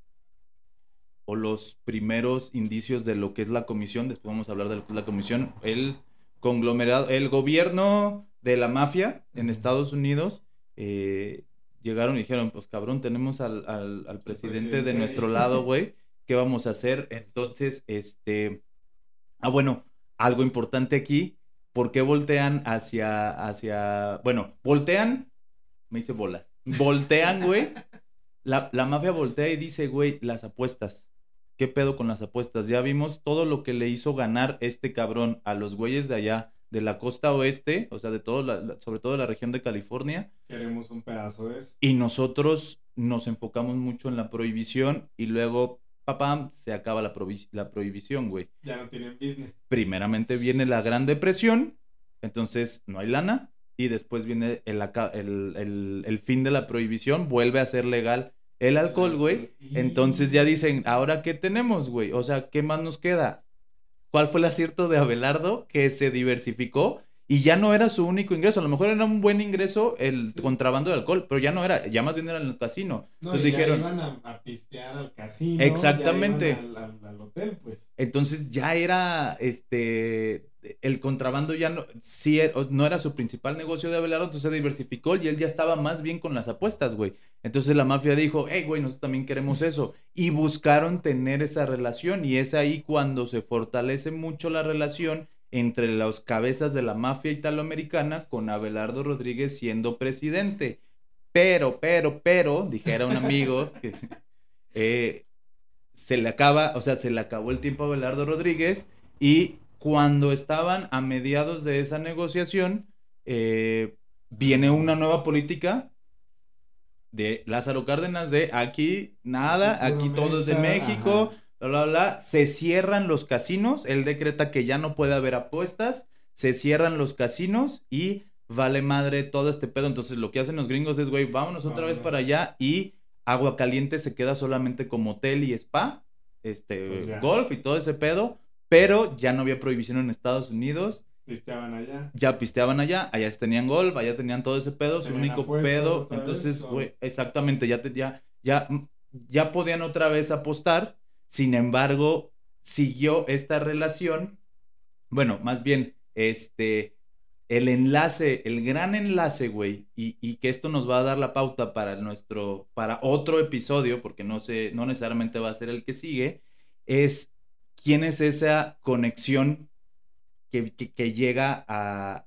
o los primeros indicios de lo que es la comisión, después vamos a hablar de lo que es la comisión, el conglomerado, el gobierno de la mafia en Estados Unidos, eh, llegaron y dijeron, pues cabrón, tenemos al, al, presidente, de nuestro lado, güey, ¿qué vamos a hacer? Entonces, este, ah, bueno, algo importante aquí, ¿por qué voltean hacia, hacia, bueno, voltean, me hice bolas, voltean, güey. La, mafia voltea y dice, güey, las apuestas. ¿Qué pedo con las apuestas? Ya vimos todo lo que le hizo ganar este cabrón a los güeyes de allá, de la costa oeste, o sea, de todo, sobre todo de la región de California. Queremos un pedazo de eso. Y nosotros nos enfocamos mucho en la prohibición y luego, papá, se acaba la, la prohibición, güey. Ya no tienen business. Primeramente viene la Gran Depresión, entonces no hay lana y después viene el, el, el, fin de la prohibición, vuelve a ser legal el alcohol, güey. Entonces ya dicen, ¿ahora qué tenemos, güey? O sea, ¿qué más nos queda? ¿Cuál fue el acierto de Abelardo que se diversificó? Y ya no era su único ingreso. A lo mejor era un buen ingreso el contrabando de alcohol, pero ya no era, ya más bien era en el casino. Entonces dijeron. iban a, pistear al casino. Exactamente. al, hotel, pues. Entonces ya era este el contrabando ya no, sí, e, no era su principal negocio de Abelardo, entonces se diversificó y él ya estaba más bien con las apuestas, güey. Entonces la mafia dijo, hey, güey, nosotros también queremos eso. Y buscaron tener esa relación y es ahí cuando se fortalece mucho la relación entre las cabezas de la mafia italoamericana con Abelardo Rodríguez siendo presidente. Pero, pero, pero, dijera un amigo, que, eh, se le acaba, o sea, se le acabó el tiempo a Abelardo Rodríguez y cuando estaban a mediados de esa negociación, eh, viene una nueva política de Lázaro Cárdenas de aquí nada, aquí todo es de México, bla, bla, bla. Se cierran los casinos, él decreta que ya no puede haber apuestas, se cierran los casinos y vale madre todo este pedo. Entonces lo que hacen los gringos es, güey, vámonos otra vez para allá y Agua Caliente se queda solamente como hotel y spa, este, pues golf y todo ese pedo pero ya no había prohibición en Estados Unidos. Pisteaban allá. Ya pisteaban allá, allá tenían golf, allá tenían todo ese pedo, su único pedo. Entonces, güey, exactamente, ya, ya, ya, ya podían otra vez apostar. Sin embargo, siguió esta relación. Bueno, más bien, este, el enlace, el gran enlace, güey, y, y, que esto nos va a dar la pauta para nuestro, para otro episodio, porque no sé, no necesariamente va a ser el que sigue, es quién es esa conexión que, llega a,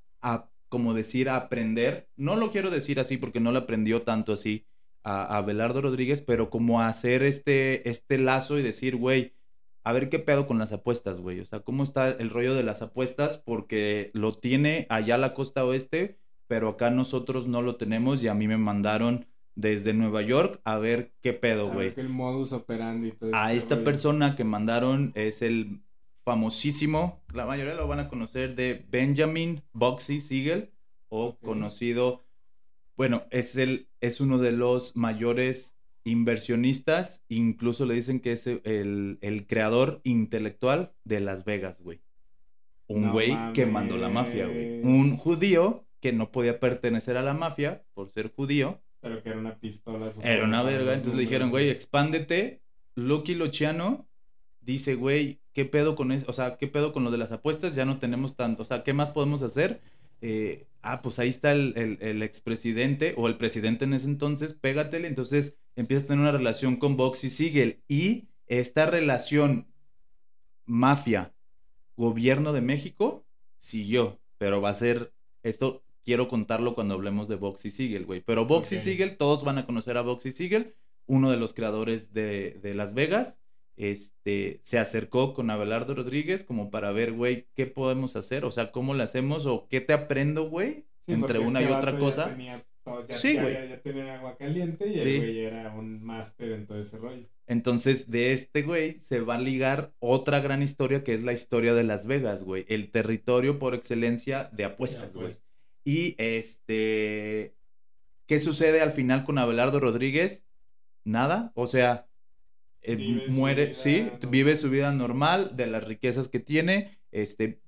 como decir, a aprender. No lo quiero decir así porque no lo aprendió tanto así a, Belardo Rodríguez, pero como a hacer este, este lazo y decir, güey, a ver qué pedo con las apuestas, güey. O sea, cómo está el rollo de las apuestas, porque lo tiene allá la costa oeste, pero acá nosotros no lo tenemos y a mí me mandaron desde Nueva York a ver qué pedo, güey. El modus operandi. Todo a esta persona que mandaron es el famosísimo, la mayoría lo van a conocer de Benjamin Boxy Siegel o conocido, bueno, es el es uno de los mayores inversionistas, incluso le dicen que es el, el creador intelectual de Las Vegas, güey. Un güey que mandó la mafia, güey. Un judío que no podía pertenecer a la mafia por ser judío pero que era una pistola. Era una verga. Entonces le dijeron, güey, expándete. Loki Luciano dice, güey, ¿qué pedo con eso? O sea, ¿qué pedo con lo de las apuestas? Ya no tenemos tanto. O sea, ¿qué más podemos hacer? Eh, ah, pues ahí está el, el, expresidente o el presidente en ese entonces, pégatele. Entonces empieza a tener una relación con Box y Siegel. Y esta relación mafia, gobierno de México, siguió. Pero va a ser esto quiero contarlo cuando hablemos de Boxy Siegel, güey. Pero Boxy Siegel, todos van a conocer a Boxy Siegel, uno de los creadores de, Las Vegas. este, se acercó con Abelardo Rodríguez como para ver, güey, ¿qué podemos hacer? O sea, ¿cómo lo hacemos? ¿O qué te aprendo, güey? entre una y otra cosa. sí, güey. Ya, tenía agua caliente y el güey era un máster en todo ese rollo. Entonces, de este güey se va a ligar otra gran historia que es la historia de Las Vegas, güey. El territorio por excelencia de apuestas, güey. Y este. ¿Qué sucede al final con Abelardo Rodríguez? Nada. O sea, eh, muere, sí, vive su vida normal de las riquezas que tiene. Este,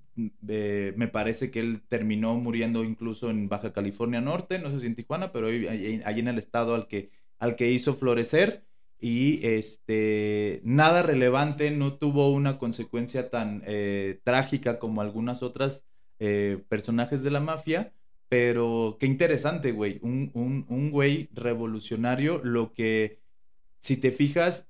eh, me parece que él terminó muriendo incluso en Baja California Norte, no sé si en Tijuana, pero ahí, en el estado al que, al que hizo florecer. Y este, nada relevante, no tuvo una consecuencia tan eh, trágica como algunas otras personajes de la mafia. Pero qué interesante, güey. Un, un, un güey revolucionario, lo que, si te fijas,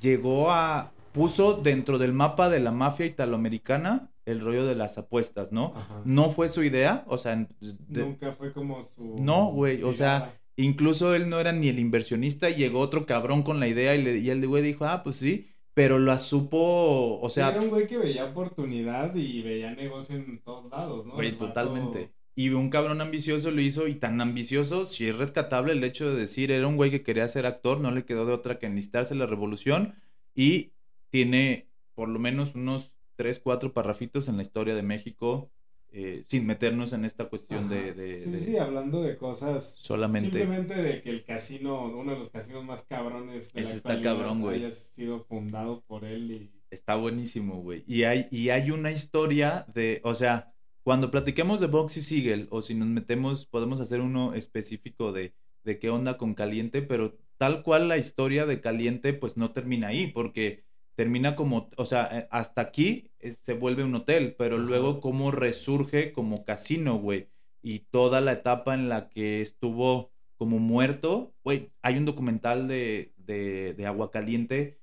llegó a, puso dentro del mapa de la mafia italoamericana el rollo de las apuestas, ¿no? No fue su idea, o sea... Nunca fue como su... No, güey, o sea, incluso él no era ni el inversionista, y llegó otro cabrón con la idea y, le, y el güey dijo, ah, pues sí, pero la supo, o sea... era un güey que veía oportunidad y veía negocio en todos lados, ¿no? Güey, totalmente. Y un cabrón ambicioso lo hizo y tan ambicioso, si es rescatable el hecho de decir, era un güey que quería ser actor, no le quedó de otra que enlistarse la revolución y tiene por lo menos unos tres, cuatro parrafitos en la historia de México, eh, sin meternos en esta cuestión de, Sí, sí, hablando de cosas. Solamente. Simplemente de que el casino, uno de los casinos más cabrones de la está cabrón, güey. haya sido fundado por él y... Está buenísimo, güey. Y hay, y hay una historia de, o sea cuando platiquemos de Box y Siegel, o si nos metemos, podemos hacer uno específico de, de qué onda con Caliente, pero tal cual la historia de Caliente, pues no termina ahí, porque termina como, o sea, eh, hasta aquí eh, se vuelve un hotel, pero luego cómo resurge como casino, güey, y toda la etapa en la que estuvo como muerto, güey, hay un documental de, de, de Agua Caliente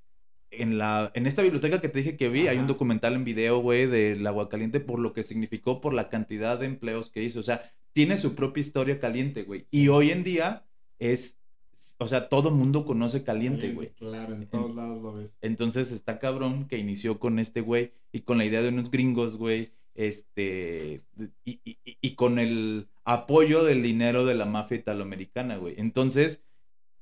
en, la, en esta biblioteca que te dije que vi, hay un documental en video, güey, del agua caliente por lo que significó, por la cantidad de empleos que hizo. O sea, tiene su propia historia caliente, güey. Y hoy en día es, o sea, todo mundo conoce caliente, güey. Claro, en todos lados lo ves. Entonces está cabrón que inició con este güey y con la idea de unos gringos, güey, este, y, y, y con el apoyo del dinero de la mafia italoamericana, güey. Entonces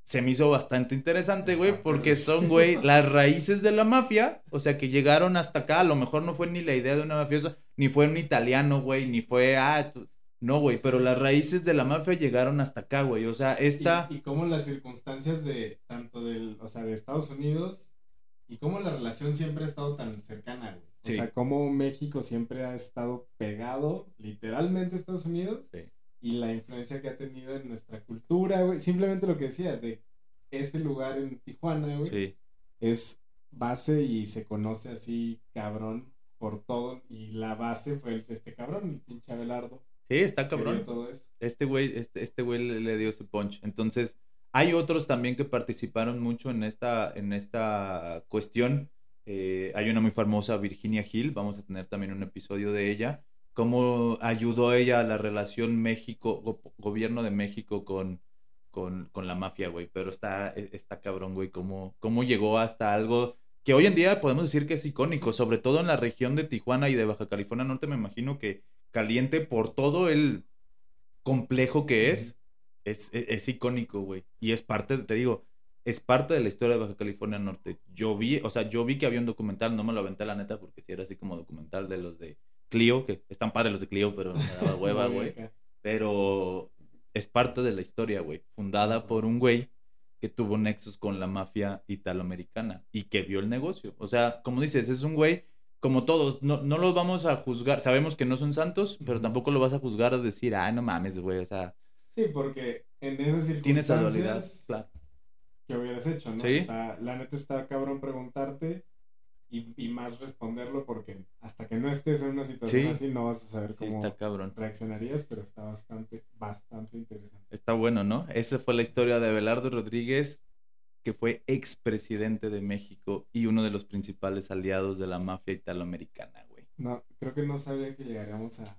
se me hizo bastante interesante, güey, porque son, güey, las raíces de la mafia, o sea, que llegaron hasta acá, a lo mejor no fue ni la idea de una mafiosa, ni fue un italiano, güey, ni fue, ah, no, güey, pero las raíces de la mafia llegaron hasta acá, güey, o sea, esta... Y, cómo las circunstancias de, tanto del, o sea, de Estados Unidos, y cómo la relación siempre ha estado tan cercana, güey. O sea, cómo México siempre ha estado pegado, literalmente, a Estados Unidos. Sí y la influencia que ha tenido en nuestra cultura, güey. Simplemente lo que decías de ese lugar en Tijuana, güey. Sí. Es base y se conoce así, cabrón, por todo. Y la base fue el, este cabrón, el pinche Abelardo. Sí, está cabrón. Este güey, este, este güey le, dio ese punch. Entonces, hay otros también que participaron mucho en esta, en esta cuestión. Eh, hay una muy famosa, Virginia Hill. Vamos a tener también un episodio de ella cómo ayudó ella a la relación México, gobierno de México con, con, con la mafia, güey. Pero está, e, está cabrón, güey, cómo, cómo llegó hasta algo que hoy en día podemos decir que es icónico, sobre todo en la región de Tijuana y de Baja California Norte, me imagino que Caliente, por todo el complejo que es, es, es, es icónico, güey. Y es parte, te digo, es parte de la historia de Baja California Norte. Yo vi, o sea, yo vi que había un documental, no me lo aventé la neta porque si era así como documental de los de Clio, que están padres los de Clio, pero me daba hueva, güey. pero es parte de la historia, güey. Fundada por un güey que tuvo nexos con la mafia italoamericana y que vio el negocio. O sea, como dices, es un güey, como todos, no, no los vamos a juzgar. Sabemos que no son santos, pero tampoco lo vas a juzgar a decir, ay, no mames, güey, o sea. Sí, porque en esas circunstancias. Tienes dualidad, claro. Que hubieras hecho, ¿no? ¿Sí? la neta está cabrón preguntarte y, más responderlo porque hasta que no estés en una situación así no vas a saber cómo reaccionarías, pero está bastante, bastante interesante. Está bueno, ¿no? Esa fue la historia de Abelardo Rodríguez, que fue expresidente de México y uno de los principales aliados de la mafia italoamericana, güey. No, creo que no sabía que llegaríamos a,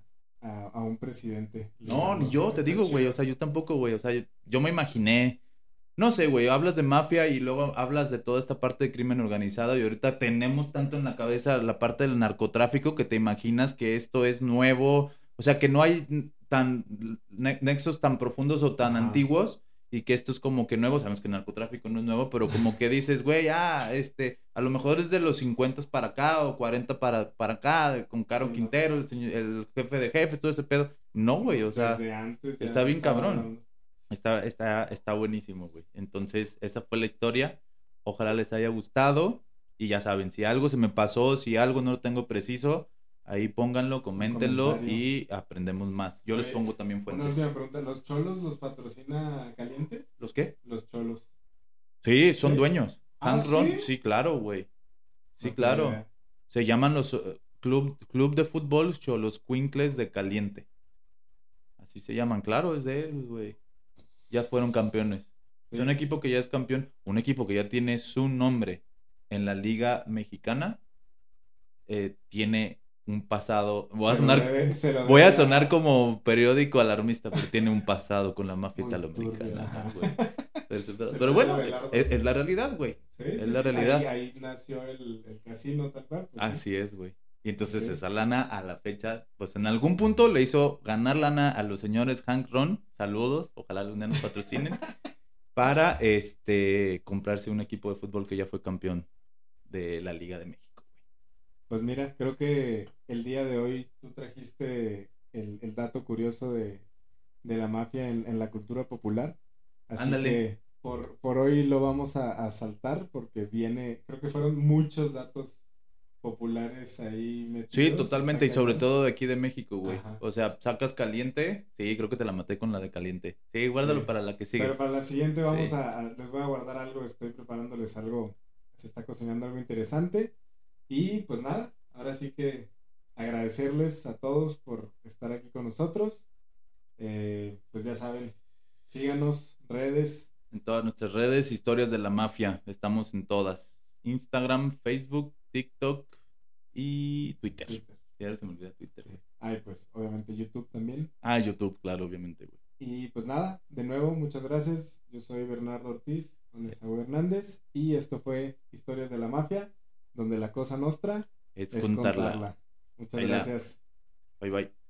un presidente. No, ni yo, te digo, güey, o sea, yo tampoco, güey, o sea, yo, me imaginé no sé, güey, hablas de mafia y luego hablas de toda esta parte de crimen organizado y ahorita tenemos tanto en la cabeza la parte del narcotráfico que te imaginas que esto es nuevo, o sea, que no hay tan nexos tan profundos o tan antiguos y que esto es como que nuevo, sabemos que el narcotráfico no es nuevo, pero como que dices, güey, ah, este, a lo mejor es de los 50 para acá o 40 para, para acá, con Caro Quintero, el, jefe de jefes, todo ese pedo. No, güey, o sea, está bien cabrón. Está, está, está buenísimo, güey. Entonces, esa fue la historia. Ojalá les haya gustado. Y ya saben, si algo se me pasó, si algo no lo tengo preciso, Ahí pónganlo, coméntenlo y aprendemos más. Yo les pongo también fuentes. Una última pregunta, ¿los cholos los patrocina Caliente? ¿Los qué? Los cholos. Sí, son dueños. ¿Ah, Ron, ¿sí? claro, güey. Sí, claro. Se llaman los eh, club, club de fútbol Cholos Quincles de Caliente. Así se llaman, claro, es de él, güey. Ya fueron campeones. Es un equipo que ya es campeón, un equipo que ya tiene su nombre en la Liga Mexicana. Eh, tiene un pasado. Voy a sonar, voy a sonar como periódico alarmista, pero tiene un pasado con la mafia italoamericana. Pero, bueno, es, la realidad, güey. es la realidad. Ahí, nació el, casino, tal cual. Pues Así es, güey. Y entonces esa lana a la fecha, pues en algún punto le hizo ganar lana a los señores Hank Ron, saludos, ojalá algún día nos patrocinen, para este comprarse un equipo de fútbol que ya fue campeón de la Liga de México. Pues mira, creo que el día de hoy tú trajiste el, dato curioso de, la mafia en, la cultura popular. Así que por, por hoy lo vamos a, saltar porque viene, creo que fueron muchos datos populares ahí metidos. Sí, totalmente, y sobre todo de aquí de México, güey. O sea, sacas caliente, sí, creo que te la maté con la de caliente. Sí, guárdalo para la que sigue. Pero para la siguiente vamos a, les voy a guardar algo, estoy preparándoles algo, se está cocinando algo interesante. Y pues nada, ahora sí que agradecerles a todos por estar aquí con nosotros. Eh, pues ya saben, síganos, redes. En todas nuestras redes, historias de la mafia, estamos en todas. Instagram, Facebook, TikTok y Twitter. Ya se me olvida Twitter. Ay, pues obviamente YouTube también. Ah, YouTube, claro, obviamente, güey. Y pues nada, de nuevo, muchas gracias. Yo soy Bernardo Ortiz, con Hernández, y esto fue Historias de la Mafia donde la cosa nuestra es, contarla. Muchas gracias. Bye bye.